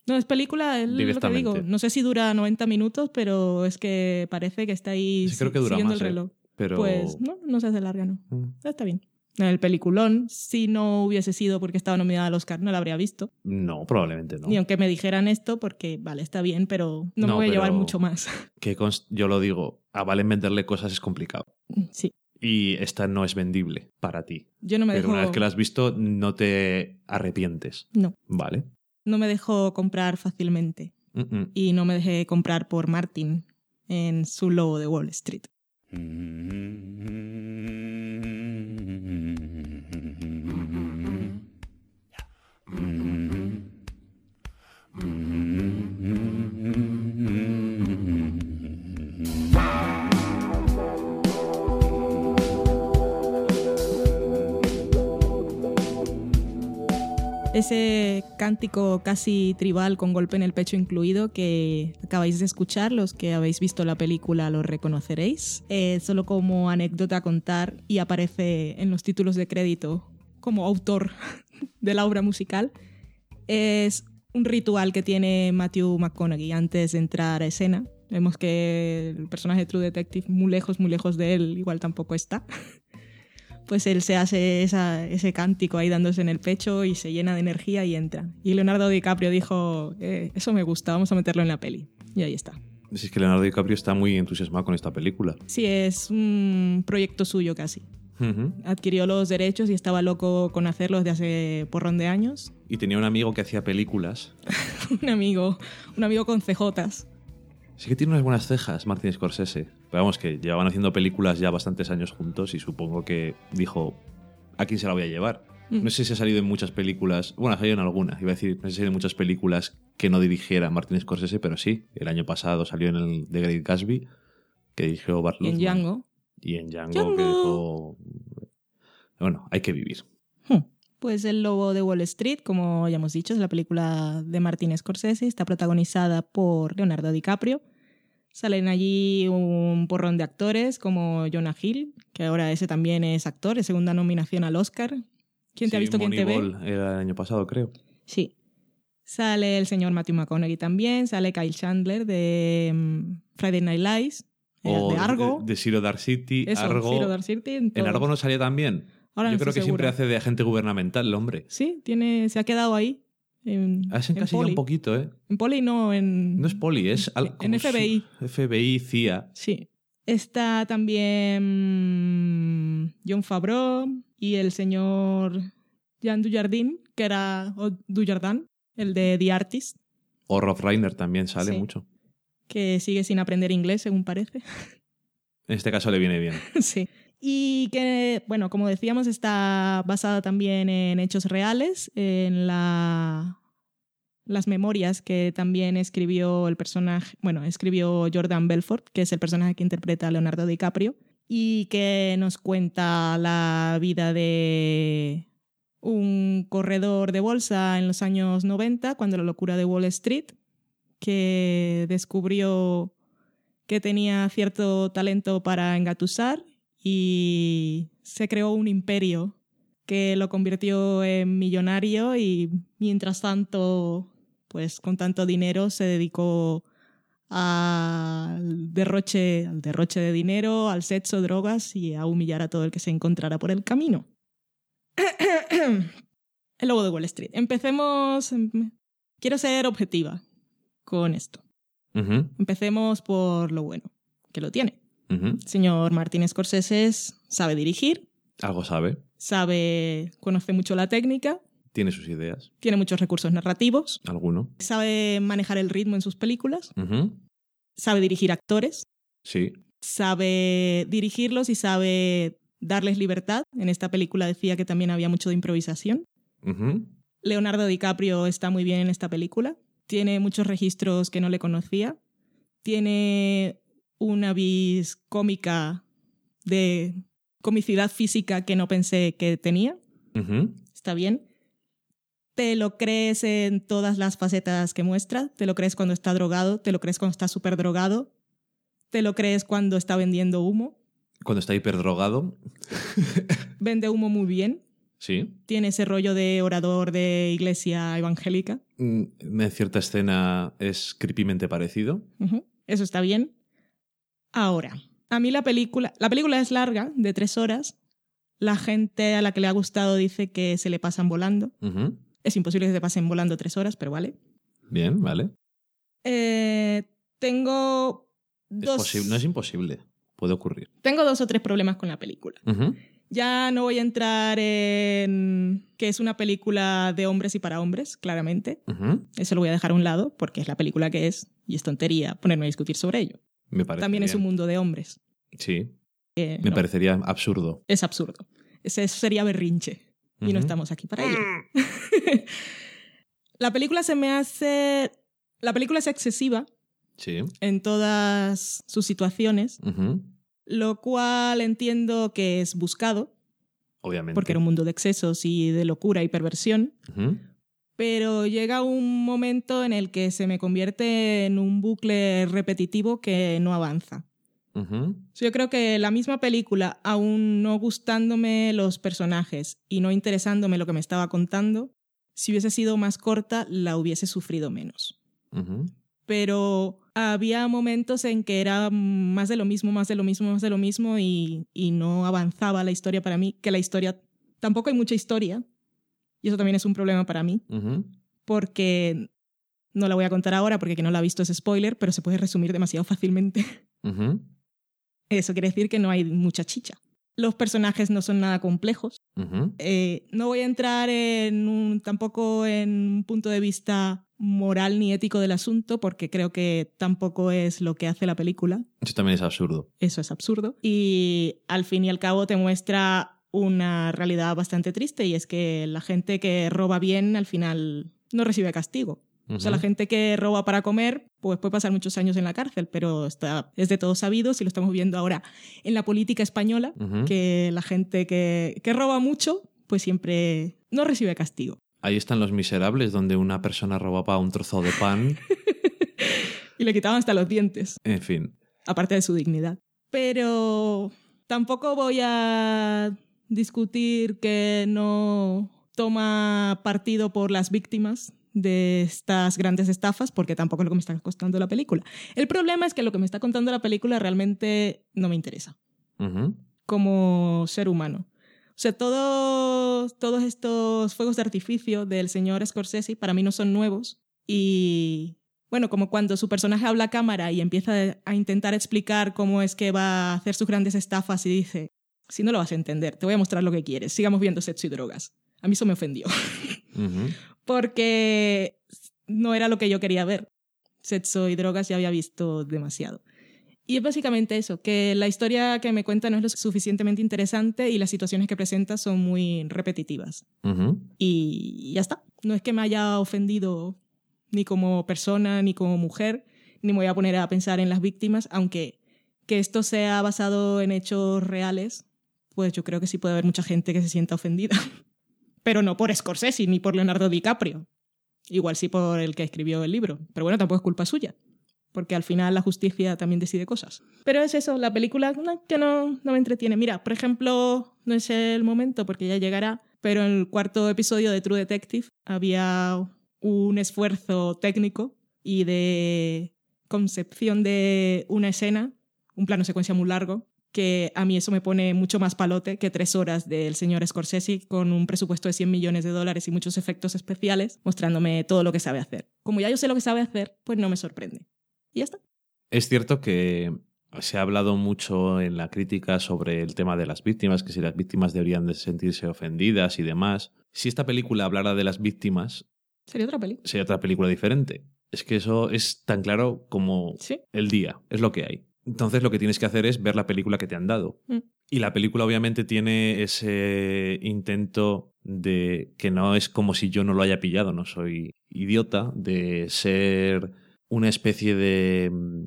No, es película, es lo que digo. No sé si dura 90 minutos, pero es que parece que está ahí Sí, creo que dura siguiendo más, el ¿eh? reloj. Pero. Pues no, no se hace larga, no. Mm, Está bien. El peliculón, si no hubiese sido porque estaba nominada al Oscar, no la habría visto. No, probablemente no. Ni aunque me dijeran esto, porque vale, está bien, pero no, me No, voy a llevar mucho más. Que yo lo digo, a Valen venderle cosas es complicado. Sí. Y esta no es vendible para ti. Yo no me Pero dejo. una vez que la has visto, no te arrepientes. No, Vale. no me dejo comprar fácilmente. Mm, mm. Y no me dejé comprar por Martin en su logo de Wall Street. Ese cántico casi tribal con golpe en el pecho incluido que acabáis de escuchar, los que habéis visto la película lo reconoceréis. Eh, solo como anécdota a contar y aparece en los títulos de crédito como autor [LAUGHS] de la obra musical. Es un ritual que tiene Matthew McConaughey antes de entrar a escena. Vemos que el personaje True Detective, muy lejos, muy lejos de él, igual tampoco está [LAUGHS] pues él se hace esa- ese cántico ahí dándose en el pecho y se llena de energía y entra. Y Leonardo DiCaprio dijo, "Eh, eso me gusta, vamos a meterlo en la peli. Y ahí está. Si es que Leonardo DiCaprio está muy entusiasmado con esta película. Sí, es un proyecto suyo casi. Adquirió los derechos y estaba loco con hacerlo desde hace porrón de años. Y tenía un amigo que hacía películas. [LAUGHS] un amigo, un amigo con cejotas. Sí que tiene unas buenas cejas, Martin Scorsese. Pero vamos, que llevaban haciendo películas ya bastantes años juntos y supongo que dijo, ¿a quién se la voy a llevar? Mm. No sé si ha salido en muchas películas, bueno, ha salido en algunas, iba a decir, no sé si en muchas películas que no dirigiera Martin Scorsese, pero sí, el año pasado salió en el The Great Gatsby, que dirigió Bart Y en. Django. Y en Django, Django. que dijo... Bueno, hay que vivir. Hmm. Pues El Lobo de Wall Street, como ya hemos dicho, es la película de Martin Scorsese. Está protagonizada por Leonardo DiCaprio. Salen allí un porrón de actores como Jonah Hill, que ahora ese también es actor, es segunda nominación al Oscar. ¿Quién te ha visto? ¿Quién te ve? El año pasado, creo. Sí. Sale el señor Matthew McConaughey también, sale Kyle Chandler de mm, Friday Night Lights, eh, O de Argo. De, Zero Dark City, Eso, Argo. Zero Dark City, en ¿En todos. Argo no salía también? Ahora no Yo creo que siempre hace de agente gubernamental el hombre. Sí, tiene, se ha quedado ahí. En, Has encasillado un poquito, ¿eh? En Poli no, en... No es poli, es al- En FBI. FBI, CIA. Sí. Está también John Favreau y el señor Jean Dujardin, que era o Dujardin, el de The Artist, O Rob Reiner también sale Sí. mucho. que sigue sin aprender inglés, según parece. En este caso le viene bien. [LAUGHS] sí. Y que, bueno, como decíamos, está basada también en hechos reales, en la, las memorias que también escribió el personaje, bueno, escribió Jordan Belfort, que es el personaje que interpreta a Leonardo DiCaprio, y que nos cuenta la vida de un corredor de bolsa en los años 90, cuando la locura de Wall Street, que descubrió que tenía cierto talento para engatusar y se creó un imperio que lo convirtió en millonario y mientras tanto, pues con tanto dinero se dedicó al derroche, al derroche de dinero, al sexo, drogas y a humillar a todo el que se encontrara por el camino. [CLEARS THROAT] el lobo de Wall Street. Empecemos. Quiero ser objetiva con esto. Empecemos por lo bueno, que lo tiene. señor Martín Scorsese sabe dirigir, Algo sabe. sabe, conoce mucho la técnica, Tiene sus ideas. tiene muchos recursos narrativos, Alguno. sabe manejar el ritmo en sus películas, sabe dirigir actores, Sí. sabe dirigirlos y sabe darles libertad. En esta película decía que también había mucho de improvisación. Leonardo DiCaprio está muy bien en esta película. Tiene muchos registros que no le conocía. Tiene una vis cómica de comicidad física que no pensé que tenía. Está bien. Te lo crees en todas las facetas que muestra. Te lo crees cuando está drogado. Te lo crees cuando está súper drogado. Te lo crees cuando está vendiendo humo. Cuando está hiperdrogado. [LAUGHS] Vende humo muy bien. Sí. Tiene ese rollo de orador de iglesia evangélica. Mm, En cierta escena es creepymente parecido. Eso está bien. Ahora, a mí la película, la película es larga, de tres horas. La gente a la que le ha gustado dice que se le pasan volando. Es imposible que se pasen volando tres horas, pero vale. Bien, vale. Eh, tengo dos. No es imposible. Puede ocurrir. tengo dos o tres problemas con la película. Ya no voy a entrar en que es una película de hombres y para hombres, claramente. Eso lo voy a dejar a un lado porque es la película que es y es tontería ponerme a discutir sobre ello. Me parece. También es un mundo de hombres. Sí. que Me no, parecería absurdo. Es absurdo. Ese sería berrinche. Y no estamos aquí para ello. [LAUGHS] la película se me hace. La película es excesiva Sí. en todas sus situaciones, lo cual entiendo que es buscado, Obviamente. porque era un mundo de excesos y de locura y perversión. Pero llega un momento en el que se me convierte en un bucle repetitivo que no avanza. Ujú. Yo creo que la misma película, aún no gustándome los personajes y no interesándome lo que me estaba contando, si hubiese sido más corta, la hubiese sufrido menos. Pero había momentos en que era más de lo mismo, más de lo mismo, más de lo mismo y, y no avanzaba la historia para mí, que la historia, tampoco hay mucha historia, y eso también es un problema para mí, porque no la voy a contar ahora porque quien no la ha visto es spoiler, pero se puede resumir demasiado fácilmente. [LAUGHS] Eso quiere decir que no hay mucha chicha. Los personajes no son nada complejos. Eh, no voy a entrar en un, tampoco en un punto de vista moral ni ético del asunto, porque creo que tampoco es lo que hace la película. Eso también es absurdo. Eso es absurdo. Y al fin y al cabo te muestra una realidad bastante triste y es que la gente que roba bien al final no recibe castigo. O sea, la gente que roba para comer, pues puede pasar muchos años en la cárcel, pero está, es de todos sabidos y lo estamos viendo ahora en la política española, que la gente que, que roba mucho, pues siempre no recibe castigo. Ahí están los miserables, donde una persona robaba un trozo de pan. [LAUGHS] Y le quitaban hasta los dientes. En fin. aparte de su dignidad. Pero tampoco voy a discutir que no toma partido por las víctimas de estas grandes estafas, porque tampoco es lo que me está costando la película. El problema es que lo que me está contando la película realmente no me interesa como ser humano. O sea, todos, todos estos fuegos de artificio del señor Scorsese para mí no son nuevos. Y bueno, como cuando su personaje habla a cámara y empieza a intentar explicar cómo es que va a hacer sus grandes estafas y dice, si no lo vas a entender, te voy a mostrar lo que quieres, sigamos viendo sexo y drogas. A mí eso me ofendió, Ujú. Porque no era lo que yo quería ver. Sexo y drogas ya había visto demasiado. Y es básicamente eso, que la historia que me cuenta no es lo suficientemente interesante y las situaciones que presenta son muy repetitivas. Y ya está. No es que me haya ofendido ni como persona ni como mujer, ni me voy a poner a pensar en las víctimas, aunque que esto sea basado en hechos reales, pues yo creo que sí puede haber mucha gente que se sienta ofendida. [LAUGHS] Pero no por Scorsese ni por Leonardo DiCaprio. Igual sí por el que escribió el libro. Pero bueno, tampoco es culpa suya. Porque al final la justicia también decide cosas. Pero es eso, la película que no, no me entretiene. Mira, por ejemplo, no es el momento porque ya llegará, pero en el cuarto episodio de True Detective había un esfuerzo técnico y de concepción de una escena, un plano secuencia muy largo, que a mí eso me pone mucho más palote que tres horas del señor Scorsese con un presupuesto de 100 millones de dólares y muchos efectos especiales mostrándome todo lo que sabe hacer. Como ya yo sé lo que sabe hacer, pues no me sorprende. Y ya está. Es cierto que se ha hablado mucho en la crítica sobre el tema de las víctimas, que si las víctimas deberían de sentirse ofendidas y demás. Si esta película hablara de las víctimas, Sería otra peli. sería otra película diferente. Es que eso es tan claro como Sí. el día, es lo que hay. Entonces lo que tienes que hacer es ver la película que te han dado. Mm. Y la película obviamente tiene ese intento de que no es como si yo no lo haya pillado, no soy idiota, de ser una especie de mm,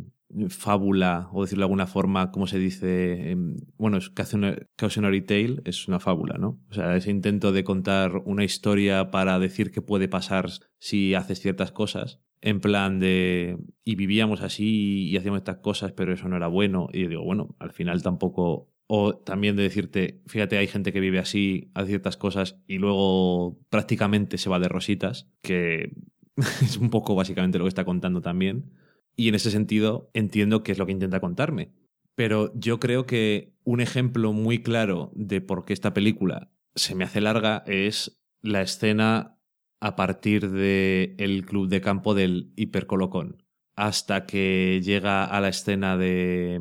fábula, o decirlo de alguna forma, como se dice, em, bueno, es cautionary tale, es una fábula, ¿no? O sea, ese intento de contar una historia para decir qué puede pasar si haces ciertas cosas, en plan de, y vivíamos así y hacíamos estas cosas, pero eso no era bueno, y yo digo, bueno, al final tampoco... O también de decirte, fíjate, hay gente que vive así, hace ciertas cosas y luego prácticamente se va de rositas, que [LAUGHS] es un poco básicamente lo que está contando también. Y en ese sentido entiendo que es lo que intenta contarme. Pero yo creo que un ejemplo muy claro de por qué esta película se me hace larga es la escena a partir del el club de campo del hipercolocón hasta que llega a la escena de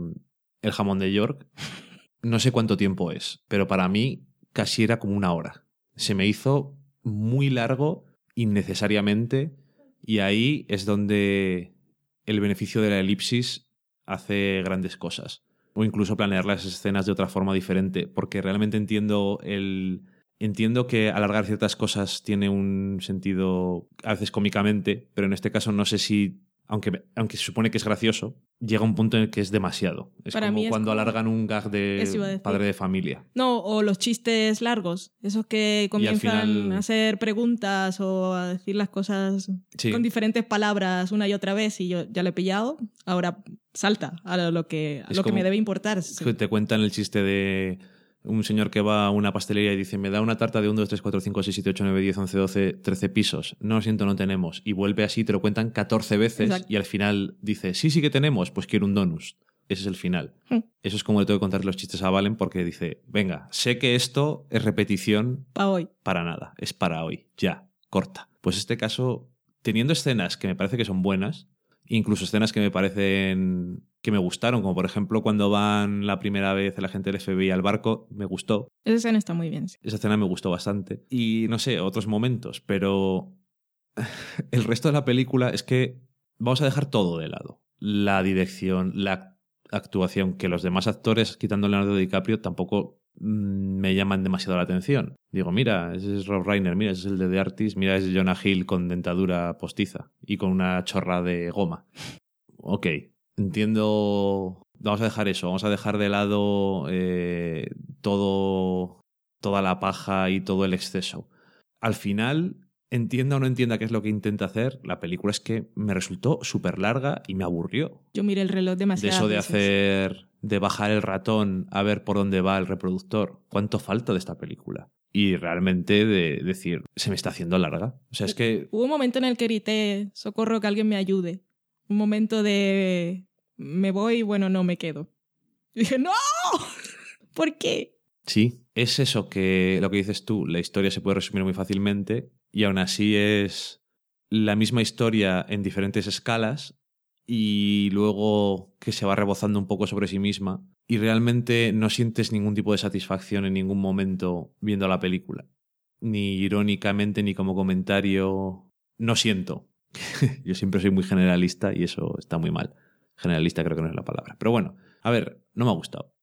el jamón de York. No sé cuánto tiempo es, pero para mí casi era como una hora. Se me hizo muy largo innecesariamente y ahí es donde el beneficio de la elipsis hace grandes cosas. O incluso planear las escenas de otra forma diferente, porque realmente entiendo el... Entiendo que alargar ciertas cosas tiene un sentido a veces cómicamente, pero en este caso no sé si, aunque, aunque se supone que es gracioso, llega un punto en el que es demasiado. Es Para como mí es cuando como- alargan un gag de padre de familia. No, o los chistes largos, esos que comienzan final- a hacer preguntas o a decir las cosas Sí. con diferentes palabras una y otra vez y yo ya lo he pillado, ahora salta a lo que, a lo que me debe importar. Es que te cuentan el chiste de un señor que va a una pastelería y dice, me da una tarta de 1, 2, 3, 4, 5, 6, 7, 8, 9, 10, 11, 12, 13 pisos. No, lo siento, no tenemos. Y vuelve así, te lo cuentan 14 veces Exacto. y al final dice, sí, sí que tenemos, pues quiero un donus. Ese es el final. Hmm. Eso es como le tengo que contar los chistes a Valen porque dice, venga, sé que esto es repetición Pa' hoy. para nada, es para hoy, ya, corta. Pues este caso, teniendo escenas que me parece que son buenas, incluso escenas que me parecen que me gustaron, como por ejemplo cuando van la primera vez la gente del FBI al barco, me gustó. Esa escena está muy bien. sí. Esa escena me gustó bastante. Y no sé, otros momentos, pero [LAUGHS] el resto de la película es que vamos a dejar todo de lado. La dirección, la actuación, que los demás actores, quitando Leonardo DiCaprio, tampoco me llaman demasiado la atención. Digo, mira, ese es Rob Reiner, mira, ese es el de The Artist, mira, es Jonah Hill con dentadura postiza y con una chorra de goma. Ok, entiendo. Vamos a dejar eso, vamos a dejar de lado eh, todo, toda la paja y todo el exceso. Al final, entienda o no entienda qué es lo que intenta hacer, la película es que me resultó súper larga y me aburrió. Yo miré el reloj De demasiado. eso de hacer, de bajar el ratón a ver por dónde va el reproductor. ¿Cuánto falta de esta película? Y realmente de decir, se me está haciendo larga. O sea, es que Hubo un momento en el que grité, socorro, que alguien me ayude. Un momento de, me voy, bueno, no me quedo. Y dije, no, [LAUGHS] ¿por qué? Sí, es eso que lo que dices tú, la historia se puede resumir muy fácilmente y aún así es la misma historia en diferentes escalas y luego que se va rebozando un poco sobre sí misma y realmente no sientes ningún tipo de satisfacción en ningún momento viendo la película. Ni irónicamente ni como comentario. No siento. [LAUGHS] Yo siempre soy muy generalista y eso está muy mal. Generalista creo que no es la palabra. Pero bueno, a ver, no me ha gustado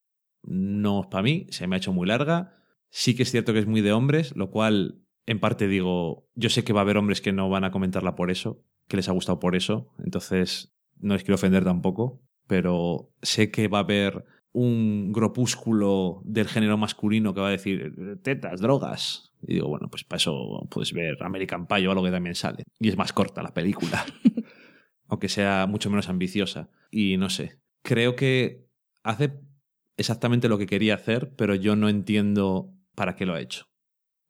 no para mí, se me ha hecho muy larga. Sí que es cierto que es muy de hombres, lo cual en parte digo, yo sé que va a haber hombres que no van a comentarla por eso, que les ha gustado por eso, entonces no les quiero ofender tampoco, pero sé que va a haber un gropúsculo del género masculino que va a decir tetas, drogas. Y digo, bueno, pues para eso puedes ver American Pie o algo que también sale. Y es más corta la película. [LAUGHS] Aunque sea mucho menos ambiciosa. Y no sé. Creo que hace exactamente lo que quería hacer, pero yo no entiendo para qué lo ha hecho.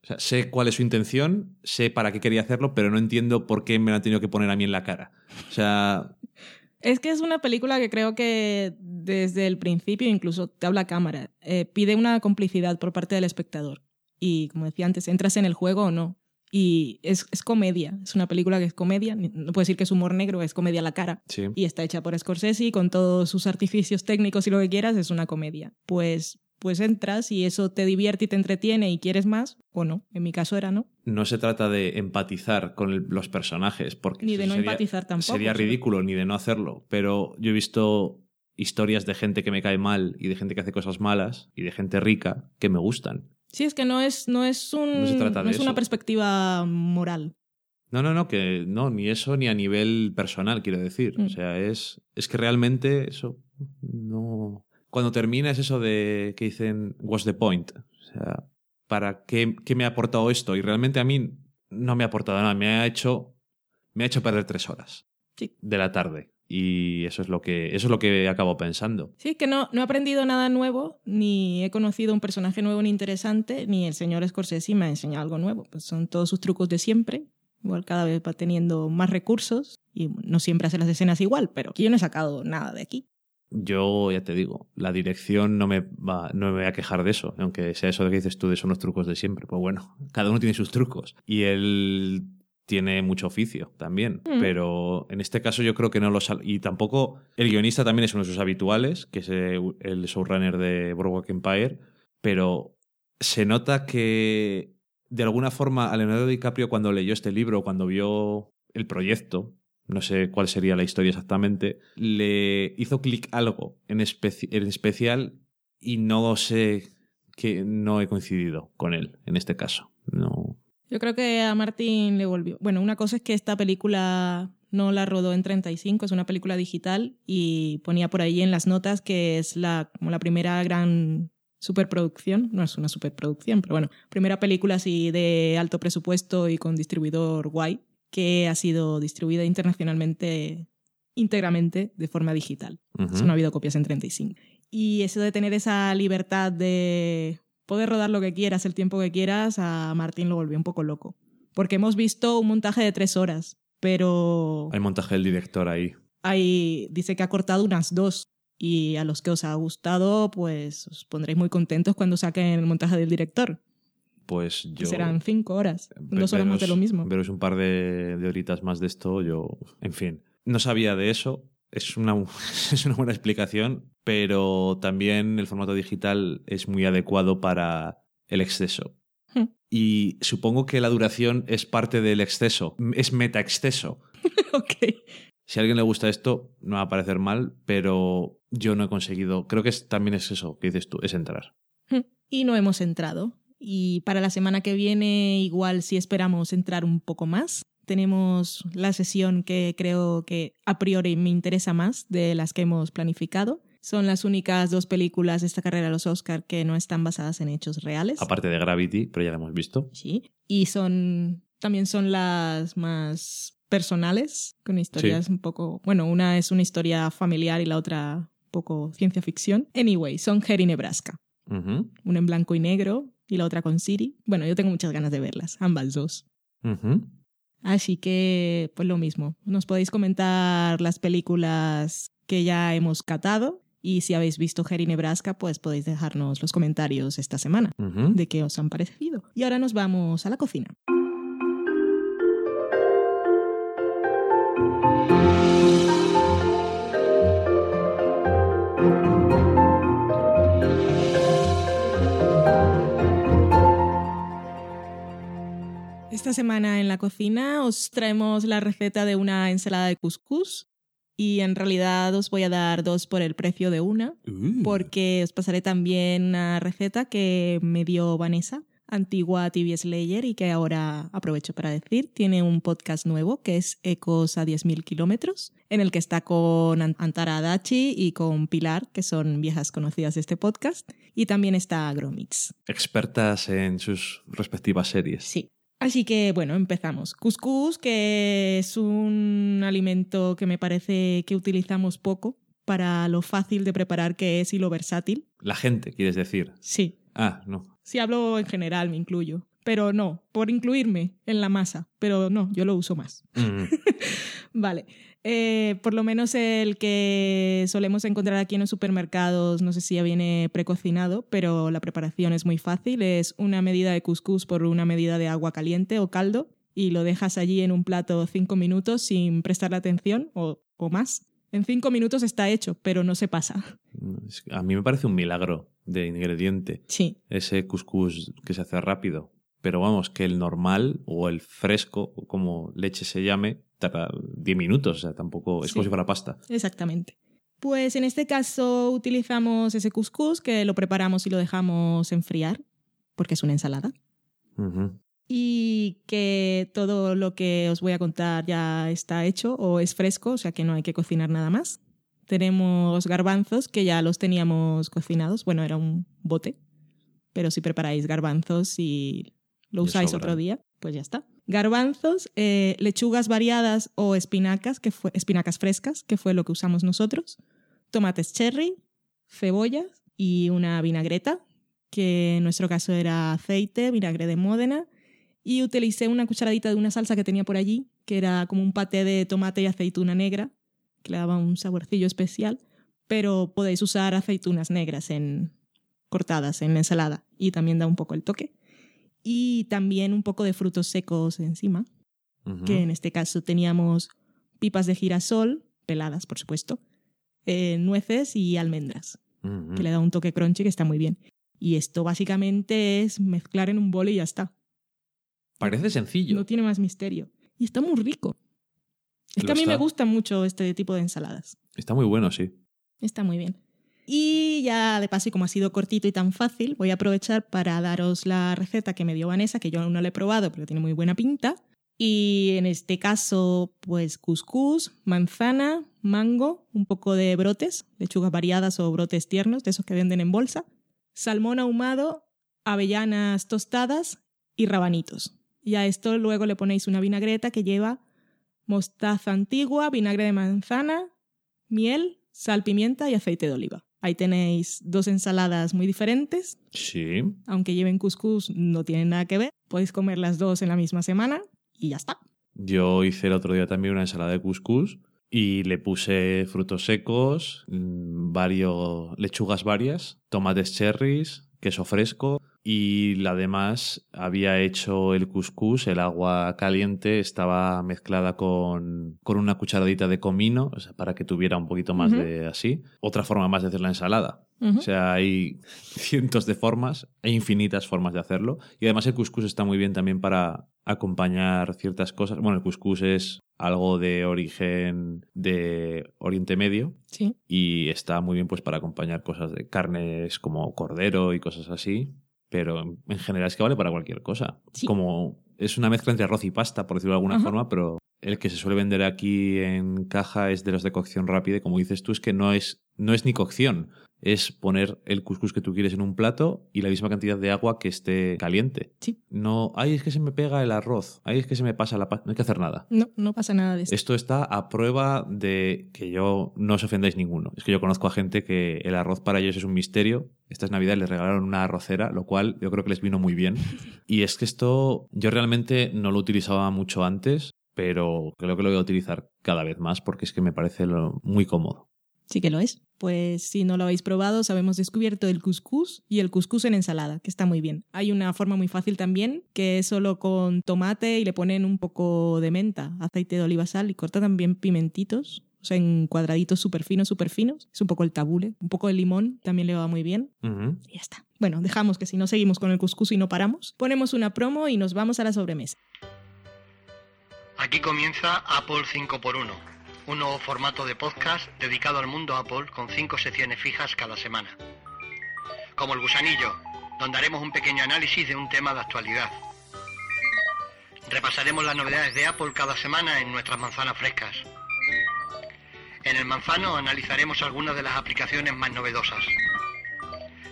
O sea, sé cuál es su intención, sé para qué quería hacerlo, pero no entiendo por qué me lo han tenido que poner a mí en la cara. O sea, [LAUGHS] Es que es una película que creo que desde el principio, incluso te habla a cámara, eh, pide una complicidad por parte del espectador. Y como decía antes, entras en el juego o no. Y es, es comedia, es una película que es comedia, no puedo decir que es humor negro, es comedia a la cara. sí. Y está hecha por Scorsese y con todos sus artificios técnicos y lo que quieras, es una comedia. Pues, pues entras y eso te divierte y te entretiene y quieres más, o no. En mi caso era no. No se trata de empatizar con el- los personajes, porque Ni de no sería- empatizar tampoco. Sería ridículo ni de no hacerlo, pero yo he visto historias de gente que me cae mal y de gente que hace cosas malas y de gente rica que me gustan. Sí, es que no es, no es, un, No se trata de es una perspectiva moral. No, no, no, que no, ni eso ni a nivel personal, quiero decir. Mm. O sea, es, es que realmente eso no. Cuando termina es eso de que dicen, what's the point? O sea, ¿para qué, qué me ha aportado esto? Y realmente a mí no me ha aportado nada, me ha hecho, me ha hecho perder tres horas Sí. de la tarde. Y eso es lo que, eso es lo que acabo pensando. Sí, que no, no he aprendido nada nuevo, ni he conocido un personaje nuevo ni interesante, ni el señor Scorsese me ha enseñado algo nuevo. Pues son todos sus trucos de siempre. Igual cada vez va teniendo más recursos y no siempre hace las escenas igual, pero yo no he sacado nada de aquí. Yo ya te digo, la dirección no me va, no me voy a quejar de eso, aunque sea eso de que dices tú de son los trucos de siempre. Pues bueno, [LAUGHS] cada uno tiene sus trucos. Y él tiene mucho oficio también. Mm. Pero en este caso yo creo que no lo sal Y tampoco. El guionista también es uno de sus habituales, que es el showrunner de Boardwalk Empire. Pero se nota que de alguna forma a Leonardo DiCaprio cuando leyó este libro, cuando vio el proyecto, no sé cuál sería la historia exactamente, le hizo clic algo en, especi- en especial y no sé que no he coincidido con él en este caso. No. Yo creo que a Martin le volvió. Bueno, una cosa es que esta película no la rodó en 35, es una película digital y ponía por ahí en las notas que es la, como la primera gran superproducción, no es una superproducción, pero bueno, primera película así de alto presupuesto y con distribuidor guay que ha sido distribuida internacionalmente íntegramente de forma digital. Eso no ha habido copias en 35. Y eso de tener esa libertad de poder rodar lo que quieras, el tiempo que quieras, a Martín lo volvió un poco loco. Porque hemos visto un montaje de tres horas, pero Hay montaje del director ahí. hay, dice que ha cortado unas dos. Y a los que os ha gustado, pues os pondréis muy contentos cuando saquen el montaje del director. Pues yo. serán cinco horas, dos horas más de lo mismo. Veros un par de, de horitas más de esto, yo. En fin. No sabía de eso. Es una, [LAUGHS] es una buena explicación, pero también el formato digital es muy adecuado para el exceso. Hmm. Y supongo que la duración es parte del exceso, es meta exceso. [LAUGHS] ok. Si a alguien le gusta esto, no va a parecer mal, pero yo no he conseguido. Creo que es- también es eso que dices tú, es entrar. Y no hemos entrado. Y para la semana que viene, igual si esperamos entrar un poco más, tenemos la sesión que creo que a priori me interesa más de las que hemos planificado. Son las únicas dos películas de esta carrera de los Oscar que no están basadas en hechos reales. Aparte de Gravity, pero ya la hemos visto. Sí. Y son también son las más personales, con historias un poco. Bueno, una es una historia familiar y la otra un poco ciencia ficción. Anyway, son Harry Nebraska. Ujú, Una en blanco y negro y la otra con Siri. Bueno, yo tengo muchas ganas de verlas, ambas dos. Así que, pues lo mismo. Nos podéis comentar las películas que ya hemos catado. Y si habéis visto Harry Nebraska, pues podéis dejarnos los comentarios esta semana de qué os han parecido. Y ahora nos vamos a la cocina. Esta semana en la cocina os traemos la receta de una ensalada de couscous y en realidad os voy a dar dos por el precio de una Uh. porque os pasaré también una receta que me dio Vanessa, antigua TV Slayer, y que ahora aprovecho para decir, tiene un podcast nuevo que es Ecos a 10.000 kilómetros, en el que está con An- Antara Adachi y con Pilar, que son viejas conocidas de este podcast, y también está Gromits. Expertas en sus respectivas series. Sí. Así que bueno, empezamos. Couscous, que es un alimento que me parece que utilizamos poco para lo fácil de preparar que es y lo versátil. La gente, quieres decir. Sí, Ah, no. Si hablo en general, me incluyo. Pero no, por incluirme en la masa. Pero no, yo lo uso más. Mm. [LAUGHS] Vale. Eh, por lo menos el que solemos encontrar aquí en los supermercados, no sé si ya viene precocinado, pero la preparación es muy fácil. Es una medida de couscous por una medida de agua caliente o caldo y lo dejas allí en un plato cinco minutos sin prestarle atención o, o más. En cinco minutos está hecho, pero no se pasa. A mí me parece un milagro de ingrediente. Sí, Ese couscous que se hace rápido. Pero vamos, que el normal o el fresco, o como leche se llame, tarda 10 minutos. O sea, tampoco es Sí. como si fuera pasta. Exactamente. Pues en este caso utilizamos ese couscous que lo preparamos y lo dejamos enfriar, porque es una ensalada. Y que todo lo que os voy a contar ya está hecho o es fresco, o sea que no hay que cocinar nada más. Tenemos garbanzos que ya los teníamos cocinados, bueno, era un bote, pero si preparáis garbanzos y lo usáis otro día, pues ya está. Garbanzos, eh, lechugas variadas o espinacas, que fue, espinacas frescas, que fue lo que usamos nosotros, tomates cherry, cebollas y una vinagreta, que en nuestro caso era aceite, vinagre de Módena, y utilicé una cucharadita de una salsa que tenía por allí, que era como un paté de tomate y aceituna negra, que le daba un saborcillo especial, pero podéis usar aceitunas negras en cortadas en la ensalada y también da un poco el toque. Y también un poco de frutos secos encima, que en este caso teníamos pipas de girasol, peladas por supuesto, eh, nueces y almendras que le da un toque crunchy que está muy bien. Y esto básicamente es mezclar en un bol y ya está. Parece sencillo. No tiene más misterio. Y está muy rico. Es que a mí está. me gusta mucho este tipo de ensaladas. Está muy bueno, sí. Está muy bien. Y ya de paso, y como ha sido cortito y tan fácil, voy a aprovechar para daros la receta que me dio Vanessa, que yo aún no la he probado, pero tiene muy buena pinta. Y en este caso, pues couscous, manzana, mango, un poco de brotes, lechugas variadas o brotes tiernos, de esos que venden en bolsa, salmón ahumado, avellanas tostadas y rabanitos. Y a esto luego le ponéis una vinagreta que lleva mostaza antigua, vinagre de manzana, miel, sal, pimienta y aceite de oliva. Ahí tenéis dos ensaladas muy diferentes, Sí. aunque lleven couscous, no tienen nada que ver. Podéis comer las dos en la misma semana y ya está. Yo hice el otro día también una ensalada de couscous y le puse frutos secos, mm, varios, lechugas varias, tomates cherries, queso fresco, Y la demás había hecho el couscous, el agua caliente estaba mezclada con, con una cucharadita de comino, o sea, para que tuviera un poquito más de así. Otra forma más de hacer la ensalada. O sea, hay [LAUGHS] cientos de formas e infinitas formas de hacerlo. Y además el couscous está muy bien también para acompañar ciertas cosas. Bueno, el couscous es algo de origen de Oriente Medio Sí. y está muy bien pues para acompañar cosas de carnes como cordero y cosas así. Pero en- en general es que vale para cualquier cosa. Sí. Como es una mezcla entre arroz y pasta, por decirlo de alguna Ajá. forma, pero el que se suele vender aquí en caja es de los de cocción rápida. y Como dices tú, es que no es, no es ni cocción. Es poner el cuscús que tú quieres en un plato y la misma cantidad de agua que esté caliente. Sí. No, ay, es que se me pega el arroz. Ay, es que se me pasa la pasta. No hay que hacer nada. No, no pasa nada de esto. Esto está a prueba de que yo no os ofendáis ninguno. Es que yo conozco a gente que el arroz para ellos es un misterio. Estas navidades les regalaron una arrocera, lo cual yo creo que les vino muy bien. [LAUGHS] Y es que esto yo realmente no lo utilizaba mucho antes, pero creo que lo voy a utilizar cada vez más porque es que me parece lo- muy cómodo. Sí que lo es. Pues si no lo habéis probado, os habemos descubierto el couscous y el couscous en ensalada, que está muy bien. Hay una forma muy fácil también, que es solo con tomate y le ponen un poco de menta, aceite de oliva, sal y corta también pimentitos, o sea, en cuadraditos súper finos, súper finos. Es un poco el tabule, un poco de limón, también le va muy bien. Y ya está. Bueno, dejamos que si no seguimos con el couscous y no paramos, ponemos una promo y nos vamos a la sobremesa. Aquí comienza Apple 5x1, un nuevo formato de podcast dedicado al mundo Apple con cinco secciones fijas cada semana. Como el gusanillo, donde haremos un pequeño análisis de un tema de actualidad. Repasaremos las novedades de Apple cada semana en nuestras manzanas frescas. En el manzano analizaremos algunas de las aplicaciones más novedosas.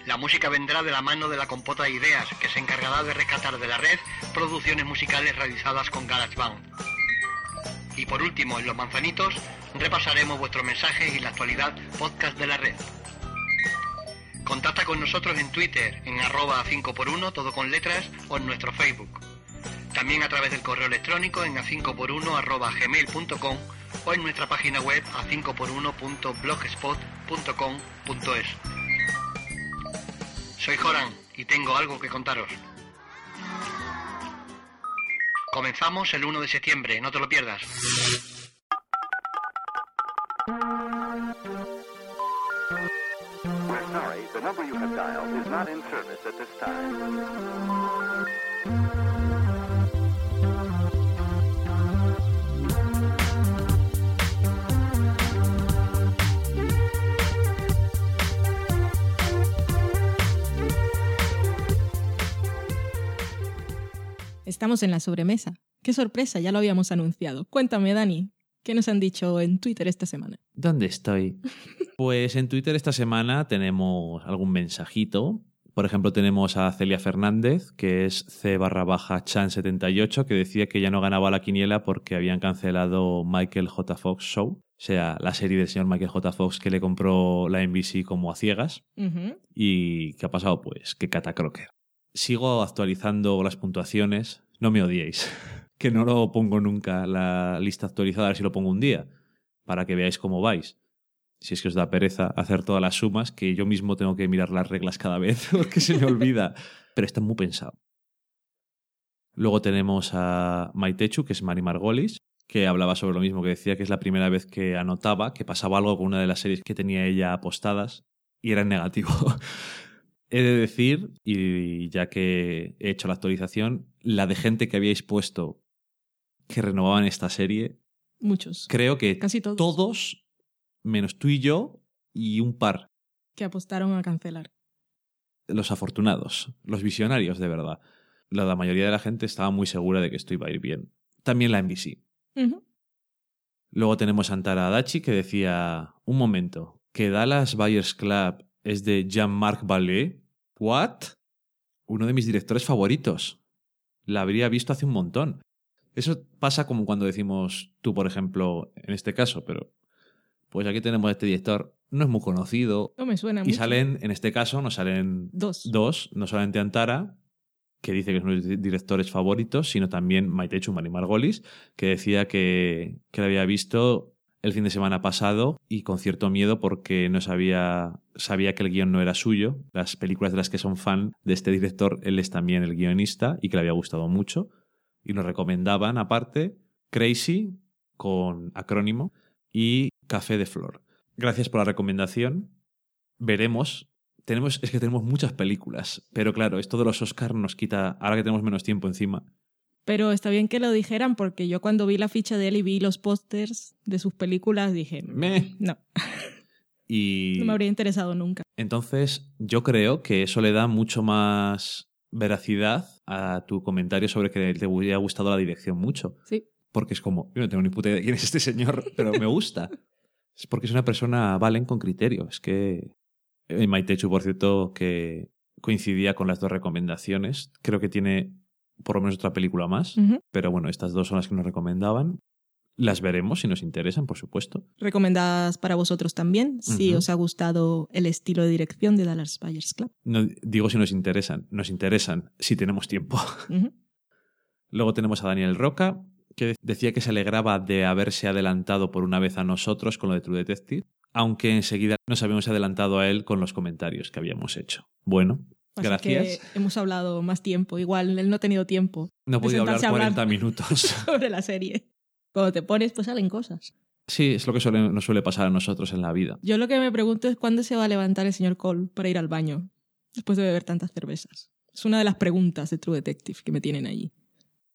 La música vendrá de la mano de la compota de ideas, que se encargará de rescatar de la red producciones musicales realizadas con GarageBand. Y por último, en los manzanitos, repasaremos vuestros mensajes y la actualidad podcast de la red. Contacta con nosotros en Twitter, en arroba 5x1, todo con letras, o en nuestro Facebook. También a través del correo electrónico en a5x1 arroba gmail.com o en nuestra página web a5x1.blogspot.com.es. Soy Joran y tengo algo que contaros. Comenzamos el 1 de septiembre, no te lo pierdas. Estamos en la sobremesa. ¡Qué sorpresa! Ya lo habíamos anunciado. Cuéntame, Dani, ¿qué nos han dicho en Twitter esta semana? ¿Dónde estoy? [LAUGHS] Pues en Twitter esta semana tenemos algún mensajito. Por ejemplo, tenemos a Celia Fernández, que es C barra baja Chan78, que decía que ya no ganaba la quiniela porque habían cancelado Michael J. Fox Show, o sea, la serie del señor Michael J. Fox que le compró la NBC como a ciegas. ¿Y qué ha pasado? Pues que Cata Crocker. Sigo actualizando las puntuaciones. No me odiéis. [LAUGHS] que no lo pongo nunca la lista actualizada, a ver si lo pongo un día, para que veáis cómo vais. Si es que os da pereza hacer todas las sumas, que yo mismo tengo que mirar las reglas cada vez, [LAUGHS] porque se me olvida. Pero está muy pensado. Luego tenemos a Maitechu, que es Mari Margolis, que hablaba sobre lo mismo, que decía que es la primera vez que anotaba que pasaba algo con una de las series que tenía ella apostadas y era en negativo. [LAUGHS] He de decir, y ya que he hecho la actualización, la de gente que habíais puesto que renovaban esta serie, Muchos. creo que Casi todos. todos, menos tú y yo, y un par, Que apostaron a cancelar. los afortunados, los visionarios de verdad. La, la mayoría de la gente estaba muy segura de que esto iba a ir bien. También la NBC. Luego tenemos a Antara Adachi que decía, un momento, que Dallas Buyers Club es de Jean-Marc Vallée. ¿What? Uno de mis directores favoritos. La habría visto hace un montón. Eso pasa como cuando decimos tú, por ejemplo, en este caso, pero pues aquí tenemos a este director, no es muy conocido. No me suena Y mucho. salen, en este caso, nos salen Dos. dos, no solamente Antara, que dice que es uno de sus directores favoritos, sino también Maite Chumani Margolis, que decía que, que la había visto el fin de semana pasado y con cierto miedo porque no sabía, sabía que el guion no era suyo. Las películas de las que son fan de este director, él es también el guionista y que le había gustado mucho. Y nos recomendaban, aparte, Crazy, con acrónimo, y Café de Flor. Gracias por la recomendación. Veremos. Tenemos, es que tenemos muchas películas, pero claro, esto de los Oscars nos quita, ahora que tenemos menos tiempo encima, Pero está bien que lo dijeran porque yo cuando vi la ficha de él y vi los pósters de sus películas dije, Meh. no, [LAUGHS] y no me habría interesado nunca. entonces yo creo que eso le da mucho más veracidad a tu comentario sobre que te hubiera gustado la dirección mucho. Sí. Porque es como, yo no tengo ni puta idea de quién es este señor, [LAUGHS] pero me gusta. es porque es una persona valen con criterio. Es que eh, Maitechu, por cierto, que coincidía con las dos recomendaciones. Creo que tiene por lo menos otra película más. Pero bueno, estas dos son las que nos recomendaban. Las veremos si nos interesan, por supuesto. Recomendadas para vosotros también, si os ha gustado el estilo de dirección de Dallas Buyers Club. No digo si nos interesan, nos interesan si tenemos tiempo. [LAUGHS] Luego tenemos a Daniel Roca, que decía que se alegraba de haberse adelantado por una vez a nosotros con lo de True Detective, aunque enseguida nos habíamos adelantado a él con los comentarios que habíamos hecho. Bueno, Así gracias. que hemos hablado más tiempo. Igual él no ha tenido tiempo No he podido hablar sentarse a 40 hablar. minutos. [LAUGHS] sobre la serie. Cuando te pones, pues salen cosas. Sí, es lo que suele- nos suele pasar a nosotros en la vida. Yo lo que me pregunto es cuándo se va a levantar el señor Cole para ir al baño después de beber tantas cervezas. Es una de las preguntas de True Detective que me tienen allí.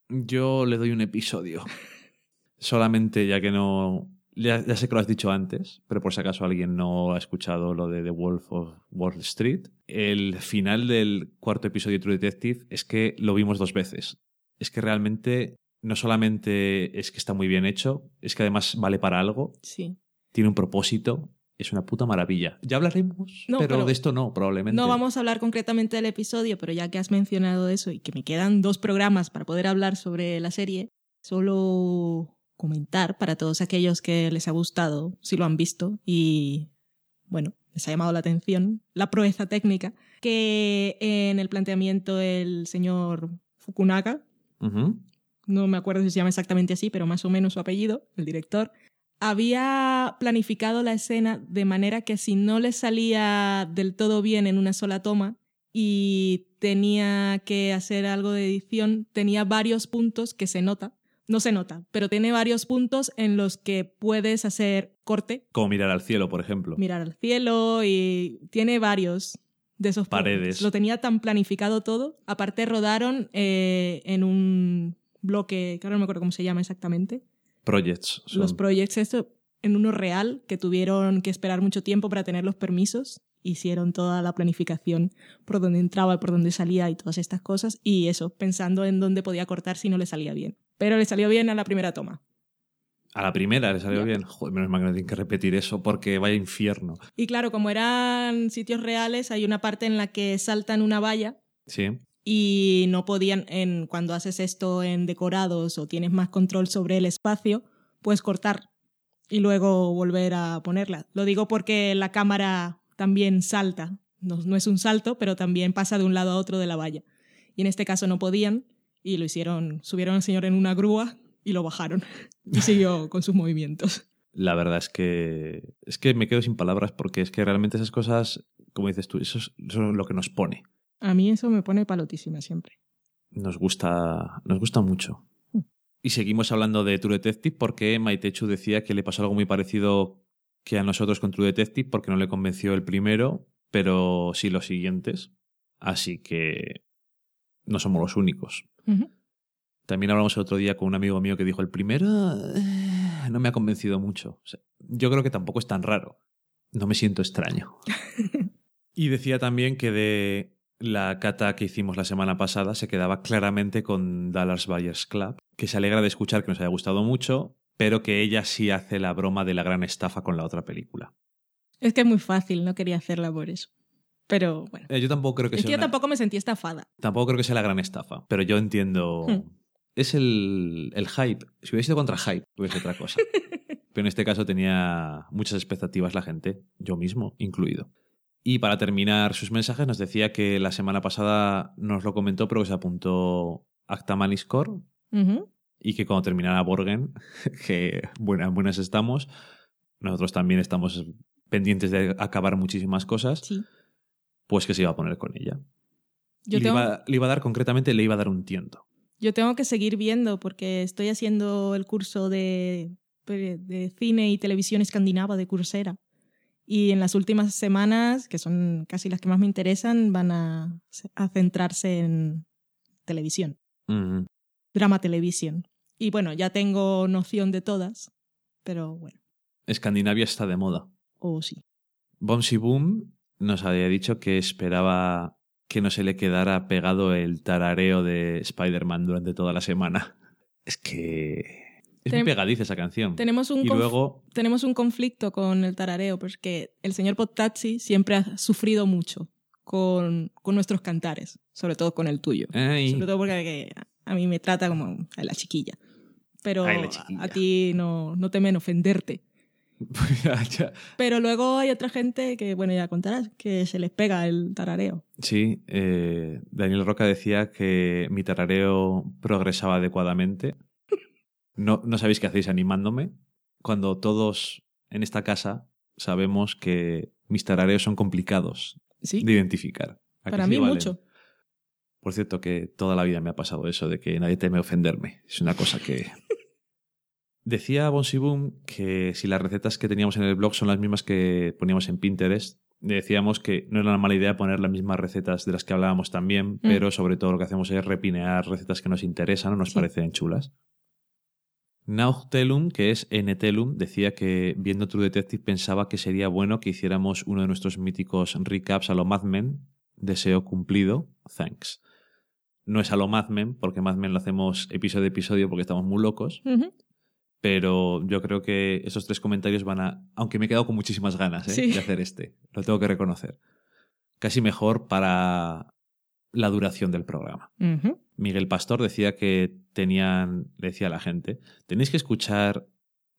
Yo le doy un episodio. [LAUGHS] Solamente ya que no... Ya, ya sé que lo has dicho antes, pero por si acaso alguien no ha escuchado lo de The Wolf of Wall Street. El final del cuarto episodio de True Detective es que lo vimos dos veces. Es que realmente no solamente es que está muy bien hecho, es que además vale para algo, Sí. tiene un propósito, es una puta maravilla. Ya hablaremos, No, pero, pero de esto no, probablemente. No vamos a hablar concretamente del episodio, pero ya que has mencionado eso y que me quedan dos programas para poder hablar sobre la serie, solo comentar para todos aquellos que les ha gustado, si lo han visto y, bueno, les ha llamado la atención la proeza técnica, que en el planteamiento el señor Fukunaga, no me acuerdo si se llama exactamente así, pero más o menos su apellido, el director, había planificado la escena de manera que si no le salía del todo bien en una sola toma y tenía que hacer algo de edición, tenía varios puntos que se nota. No se nota, pero tiene varios puntos en los que puedes hacer corte, Como mirar al cielo, por ejemplo. mirar al cielo y tiene varios de esos puntos. Paredes. Lo tenía tan planificado todo. Aparte rodaron eh, en un bloque, que ahora no me acuerdo cómo se llama exactamente, Projects. son- los projects esto en uno real que tuvieron que esperar mucho tiempo para tener los permisos hicieron toda la planificación por dónde entraba por dónde salía y todas estas cosas y eso pensando en dónde podía cortar si no le salía bien pero le salió bien a la primera toma A la primera le salió bien. Joder, menos mal que no tienen que repetir eso porque vaya infierno. y claro como eran sitios reales hay una parte en la que saltan una valla Sí. y no podían, en, cuando haces esto en decorados o tienes más control sobre el espacio, puedes cortar y luego volver a ponerla. Lo digo porque la cámara también salta, no, no es un salto, pero también pasa de un lado a otro de la valla. Y en este caso no podían y lo hicieron, subieron al señor en una grúa y lo bajaron y siguió [LAUGHS] con sus movimientos. La verdad es que es que me quedo sin palabras porque es que realmente esas cosas, como dices tú, eso es, eso es lo que nos pone. A mí eso me pone palotísima siempre. Nos gusta, nos gusta mucho. Mm. Y seguimos hablando de True Detective porque Maitechu decía que le pasó algo muy parecido que a nosotros con True Detective porque no le convenció el primero, pero sí los siguientes. Así que no somos los únicos. También hablamos el otro día con un amigo mío que dijo, el primero eh, no me ha convencido mucho. O sea, yo creo que tampoco es tan raro. No me siento extraño. [LAUGHS] y decía también que de la cata que hicimos la semana pasada se quedaba claramente con Dallas Buyers Club, que se alegra de escuchar que nos haya gustado mucho, pero que ella sí hace la broma de la gran estafa con la otra película. Es que es muy fácil, no quería hacerla por eso. Pero bueno. Eh, yo tampoco creo que Es sea que yo una- tampoco me sentí estafada. Tampoco creo que sea la gran estafa, pero yo entiendo. Hmm. Es el, el hype. Si hubiese sido contra hype, hubiese otra cosa. [LAUGHS] pero en este caso tenía muchas expectativas la gente, yo mismo incluido. Y para terminar sus mensajes, nos decía que la semana pasada nos lo comentó, pero que se apuntó Acta Maniscore Ujú. y que cuando terminara Borgen, [LAUGHS] que buenas, buenas estamos, nosotros también estamos pendientes de acabar muchísimas cosas, Sí. Pues que se iba a poner con ella. Yo Y le, iba, le iba a dar, concretamente, le iba a dar un tiento. yo tengo que seguir viendo porque estoy haciendo el curso de, de cine y televisión escandinava de Coursera. Y en las últimas semanas, que son casi las que más me interesan, van a, a centrarse en televisión, drama televisión. Y bueno, ya tengo noción de todas, pero bueno, Escandinavia está de moda. o sí. Bomsy Boom nos había dicho que esperaba que no se le quedara pegado el tarareo de Spider-Man durante toda la semana. Es que es muy pegadiza esa canción. Tenemos un, y luego, tenemos un conflicto con el tarareo, porque el señor Pottazzi siempre ha sufrido mucho con, con nuestros cantares, sobre todo con el tuyo. ay, Sobre todo porque a mí me trata como a la chiquilla. Pero Ay, la chiquilla. a ti no, no temen ofenderte. [LAUGHS] ya, ya. Pero luego hay otra gente que, bueno, ya contarás, que se les pega el tarareo. Sí, eh, Daniel Roca decía que mi tarareo progresaba adecuadamente. No, no sabéis qué hacéis animándome. Cuando todos en esta casa sabemos que mis tarareos son complicados Sí, de identificar. ¿A que para mí Valen? mucho. Por cierto, que toda la vida me ha pasado eso de que nadie teme ofenderme. Es una cosa que. Decía Bonsi Boom que si las recetas que teníamos en el blog son las mismas que poníamos en Pinterest, decíamos que no era una mala idea poner las mismas recetas de las que hablábamos también, pero sobre todo lo que hacemos es repinear recetas que nos interesan o nos Sí. parecen chulas. Nauchtelum, que es Ntelum, decía que viendo True Detective pensaba que sería bueno que hiciéramos uno de nuestros míticos recaps a lo Mad Men. Deseo cumplido. Thanks. No es a lo Mad Men, porque Mad Men lo hacemos episodio a episodio porque estamos muy locos. Pero yo creo que esos tres comentarios van a... Aunque me he quedado con muchísimas ganas ¿eh? Sí. de hacer este, lo tengo que reconocer. Casi mejor para la duración del programa. Miguel Pastor decía que tenían, le decía a la gente, tenéis que escuchar,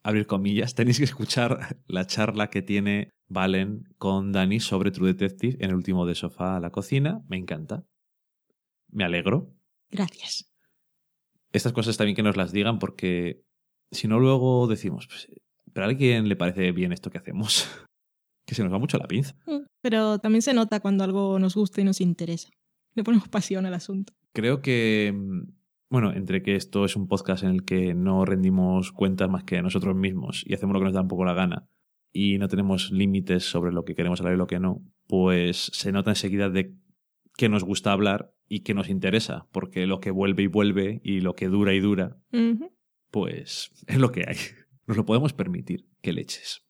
abrir comillas, [LAUGHS] tenéis que escuchar la charla que tiene Valen con Dani sobre True Detective en el último de sofá a la cocina. Me encanta. Me alegro. Gracias. Estas cosas también que nos las digan porque si no luego decimos, pues, pero a alguien le parece bien esto que hacemos. [LAUGHS] que se nos va mucho la pinza. Mm, Pero también se nota cuando algo nos gusta y nos interesa. Le ponemos pasión al asunto. Creo que, mm, bueno, entre que esto es un podcast en el que no rendimos cuentas más que a nosotros mismos y hacemos lo que nos da un poco la gana y no tenemos límites sobre lo que queremos hablar y lo que no, pues se nota enseguida de que nos gusta hablar y que nos interesa, porque lo que vuelve y vuelve y lo que dura y dura. Pues [LAUGHS] es lo que hay. Nos lo podemos permitir, que leches.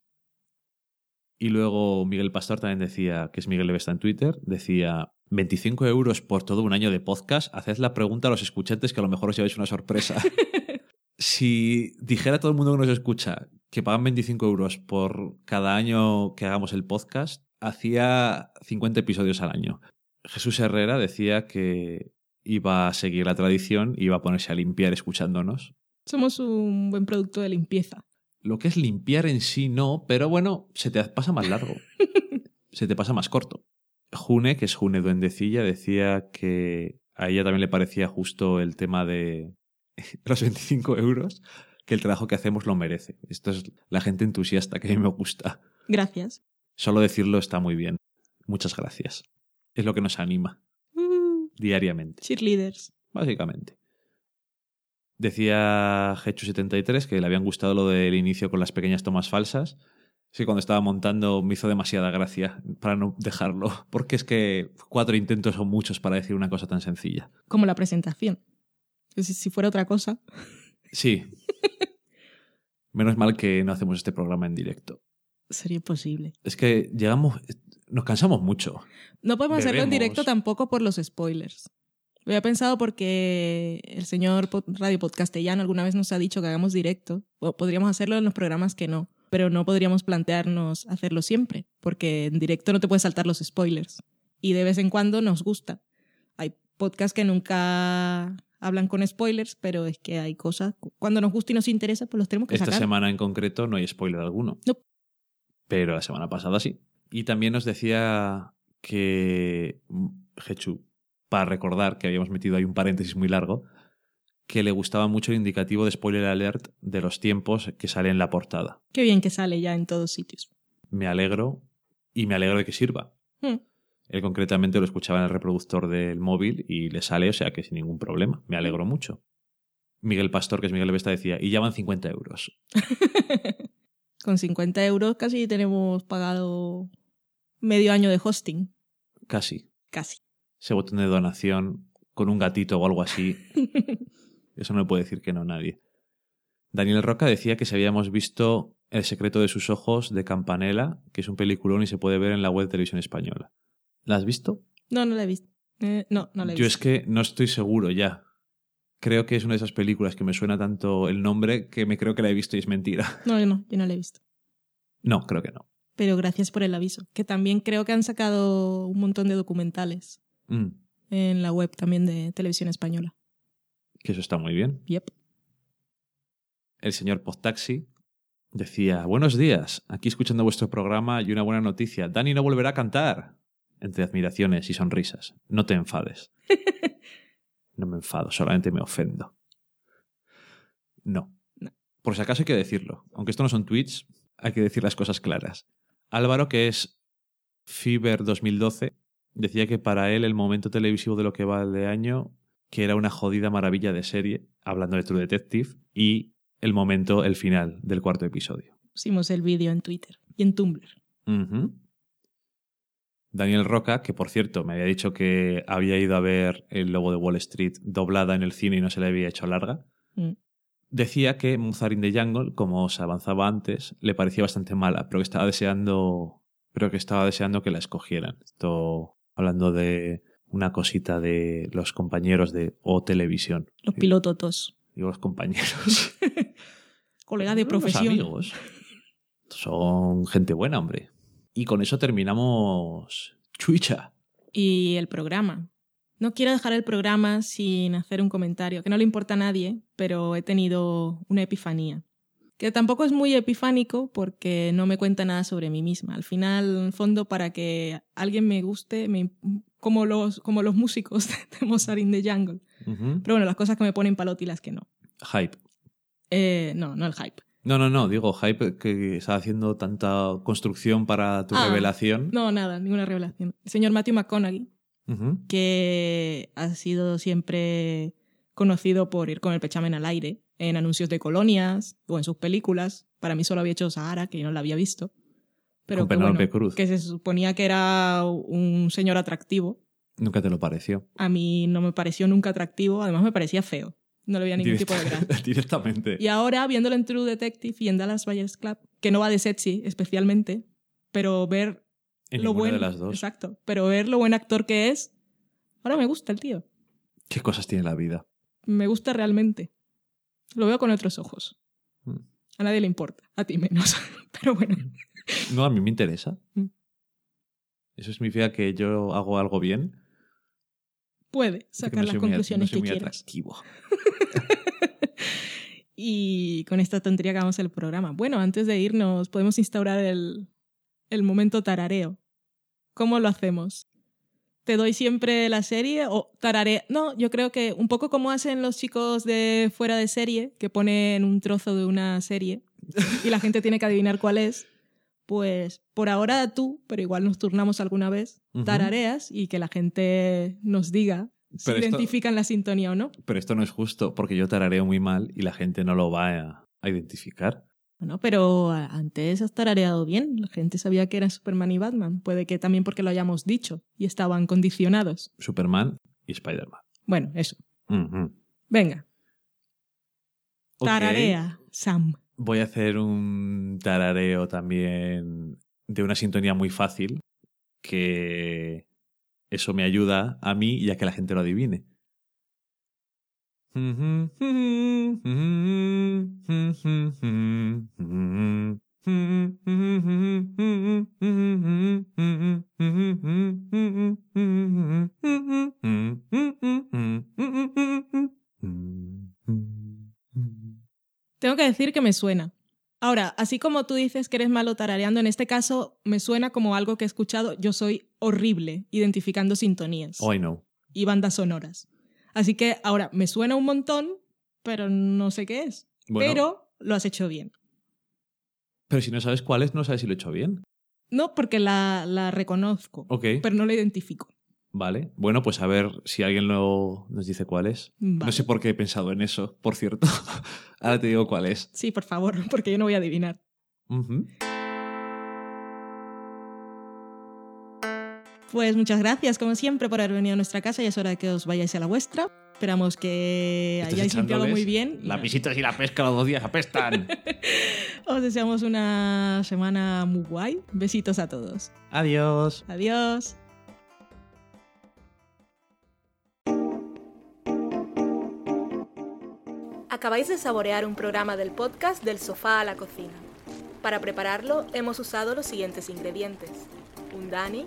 Y luego Miguel Pastor también decía, que es Miguel Levesta en Twitter, decía, 25 euros por todo un año de podcast, haced la pregunta a los escuchantes que a lo mejor os lleváis una sorpresa. [LAUGHS] si dijera todo el mundo que nos escucha que pagan 25 euros por cada año que hagamos el podcast, hacía 50 episodios al año. Jesús Herrera decía que iba a seguir la tradición, iba a ponerse a limpiar escuchándonos. Somos un buen producto de limpieza. Lo que es limpiar en sí no, pero bueno, se te pasa más largo. [LAUGHS] se te pasa más corto. June, que es June Duendecilla, decía que a ella también le parecía justo el tema de [LAUGHS] los 25 euros, que el trabajo que hacemos lo merece. Esto es la gente entusiasta que a mí me gusta. Gracias. Solo decirlo está muy bien. Muchas gracias. Es lo que nos anima Uh, diariamente cheerleaders. básicamente. Decía Hechu73 que le habían gustado lo del inicio con las pequeñas tomas falsas. Sí, cuando estaba montando me hizo demasiada gracia para no dejarlo, [LAUGHS] porque es que cuatro intentos son muchos para decir una cosa tan sencilla. Como la presentación. Si, fuera otra cosa. Sí. Menos mal que no hacemos este programa en directo. Sería imposible. Es que llegamos, nos cansamos mucho. No podemos hacerlo en directo tampoco por los spoilers. Lo había pensado porque el señor Radio Podcastellano alguna vez nos ha dicho que hagamos directo. O podríamos hacerlo en los programas que no, pero no podríamos plantearnos hacerlo siempre, porque en directo no te puedes saltar los spoilers. Y de vez en cuando nos gusta. Hay podcasts que nunca hablan con spoilers, pero es que hay cosas, cuando nos gusta y nos interesa, pues los tenemos que Esta sacar. semana en concreto no hay spoiler alguno. No. Pero la semana pasada sí. Y también nos decía que mm, Hechu, para recordar que habíamos metido ahí un paréntesis muy largo, que le gustaba mucho el indicativo de spoiler alert de los tiempos que sale en la portada. Qué bien que sale ya en todos sitios. Me alegro y me alegro de que sirva. Hmm. Él concretamente lo escuchaba en el reproductor del móvil y le sale, o sea que sin ningún problema. Me alegro mucho. Miguel Pastor, que es Miguel Vesta, decía, y ya van 50 euros. [LAUGHS] Con 50 euros casi tenemos pagado medio año de hosting. Casi. Casi. Ese botón de donación con un gatito o algo así. [LAUGHS] Eso no le puede decir que no nadie. Daniel Roca decía que si habíamos visto El secreto de sus ojos de Campanella, que es un peliculón y se puede ver en la web de televisión española. ¿La has visto? No, no la he visto. Eh, no, no la he Yo visto. es que no estoy seguro ya. Creo que es una de esas películas que me suena tanto el nombre que me creo que la he visto y es mentira. [LAUGHS] No, yo no, yo no la he visto. No, creo que no. Pero gracias por el aviso. Que también creo que han sacado un montón de documentales Mm, en la web también de televisión española. que eso está muy bien. Yep. El señor Podtaxi decía, buenos días, aquí escuchando vuestro programa y una buena noticia. Dani no volverá a cantar. Entre admiraciones y sonrisas. No te enfades. [LAUGHS] No me enfado, solamente me ofendo. No. No. Por si acaso hay que decirlo. Aunque esto no son tweets, hay que decir las cosas claras. Álvaro, que es Fiber 2012, decía que para él el momento televisivo de lo que va de año, que era una jodida maravilla de serie, hablando de True Detective, y el momento, el final del cuarto episodio. Pusimos el vídeo en Twitter y en Tumblr. Daniel Roca, que por cierto me había dicho que había ido a ver El Lobo de Wall Street doblada en el cine y no se le había hecho larga, Mm. decía que Mozart in the Jungle, como os avanzaba antes, le parecía bastante mala, pero que estaba deseando, pero que estaba deseando que la escogieran. Esto hablando de una cosita de los compañeros de O Televisión. Los pilototos. Digo los compañeros. [LAUGHS] Colega de Los profesión. amigos. Son gente buena, hombre. Y con eso terminamos Chuicha. Y el programa. No quiero dejar el programa sin hacer un comentario, que no le importa a nadie, pero he tenido una epifanía. Que tampoco es muy epifánico porque no me cuenta nada sobre mí misma. Al final, en fondo, para que alguien me guste, me- como, los, como los músicos [LAUGHS] de Mozart in the Jungle. Pero bueno, las cosas que me ponen palote y las que no. Hype. Eh, no, no el hype. No, no, no, digo hype que está haciendo tanta construcción para tu Ah, revelación. No, nada, ninguna revelación. El señor Matthew McConaughey, que ha sido siempre conocido por ir con el pechamen al aire en anuncios de colonias o en sus películas. Para mí solo había hecho Sahara, que yo no la había visto. Pero Con que, bueno, Cruz. que se suponía que era un señor atractivo. Nunca te lo pareció. A mí no me pareció nunca atractivo, además me parecía feo. No le veía ningún tipo de gracia. [LAUGHS] Directamente. Y ahora, viéndolo en True Detective y en Dallas Buyers Club, que no va de sexy especialmente, pero ver En lo buen, de las dos. Exacto. Pero ver lo buen actor que es, ahora me gusta el tío. ¿Qué cosas tiene la vida? Me gusta realmente. Lo veo con otros ojos. Mm. A nadie le importa, a ti menos. [LAUGHS] Pero bueno, No, a mí me interesa. Mm. Eso significa que yo hago algo bien. puede sacar no las soy muy- conclusiones no que muy quieras. atractivo. [LAUGHS] Y con esta tontería acabamos el programa. Bueno, antes de irnos, podemos instaurar el, el momento tarareo. ¿Cómo lo hacemos? ¿Te doy siempre la serie o tararea? No, yo creo que un poco como hacen los chicos de fuera de serie, que ponen un trozo de una serie y la gente tiene que adivinar cuál es. Pues por ahora tú, pero igual nos turnamos alguna vez, tarareas y que la gente nos diga si Pero esto- identifican la sintonía o no. Pero esto no es justo porque yo tarareo muy mal y la gente no lo va a, a identificar. Bueno, pero antes has tarareado bien. La gente sabía que eran Superman y Batman. Puede que también porque lo hayamos dicho y estaban condicionados. Superman y Spider-Man. Bueno, eso. Venga, tararea, Sam. Voy a hacer un tarareo también de una sintonía muy fácil que eso me ayuda a mí y a que la gente lo adivine. Tengo que decir que me suena. Ahora, así como tú dices que eres malo tarareando, en este caso me suena como algo que he escuchado. Yo soy horrible identificando sintonías Oh, know. y bandas sonoras. Así que ahora me suena un montón, pero no sé qué es. Bueno. Pero lo has hecho bien. Pero si no sabes cuál es, no sabes si lo he hecho bien. No, porque la, la reconozco, Ok, pero no la identifico. vale. Bueno, pues a ver si alguien lo, nos dice cuál es. Vale. No sé por qué he pensado en eso, por cierto. [LAUGHS] Ahora te digo cuál es. Sí, por favor, [LAUGHS] porque yo no voy a adivinar. Pues muchas gracias, como siempre, por haber venido a nuestra casa y es hora de que os vayáis a la vuestra. Esperamos que hayáis limpiado muy bien. Las visitas y la pesca los dos días apestan. [LAUGHS] Os deseamos una semana muy guay. Besitos a todos. Adiós. Adiós. Acabáis de saborear un programa del podcast Del sofá a la cocina. Para prepararlo hemos usado los siguientes ingredientes. Un Dani,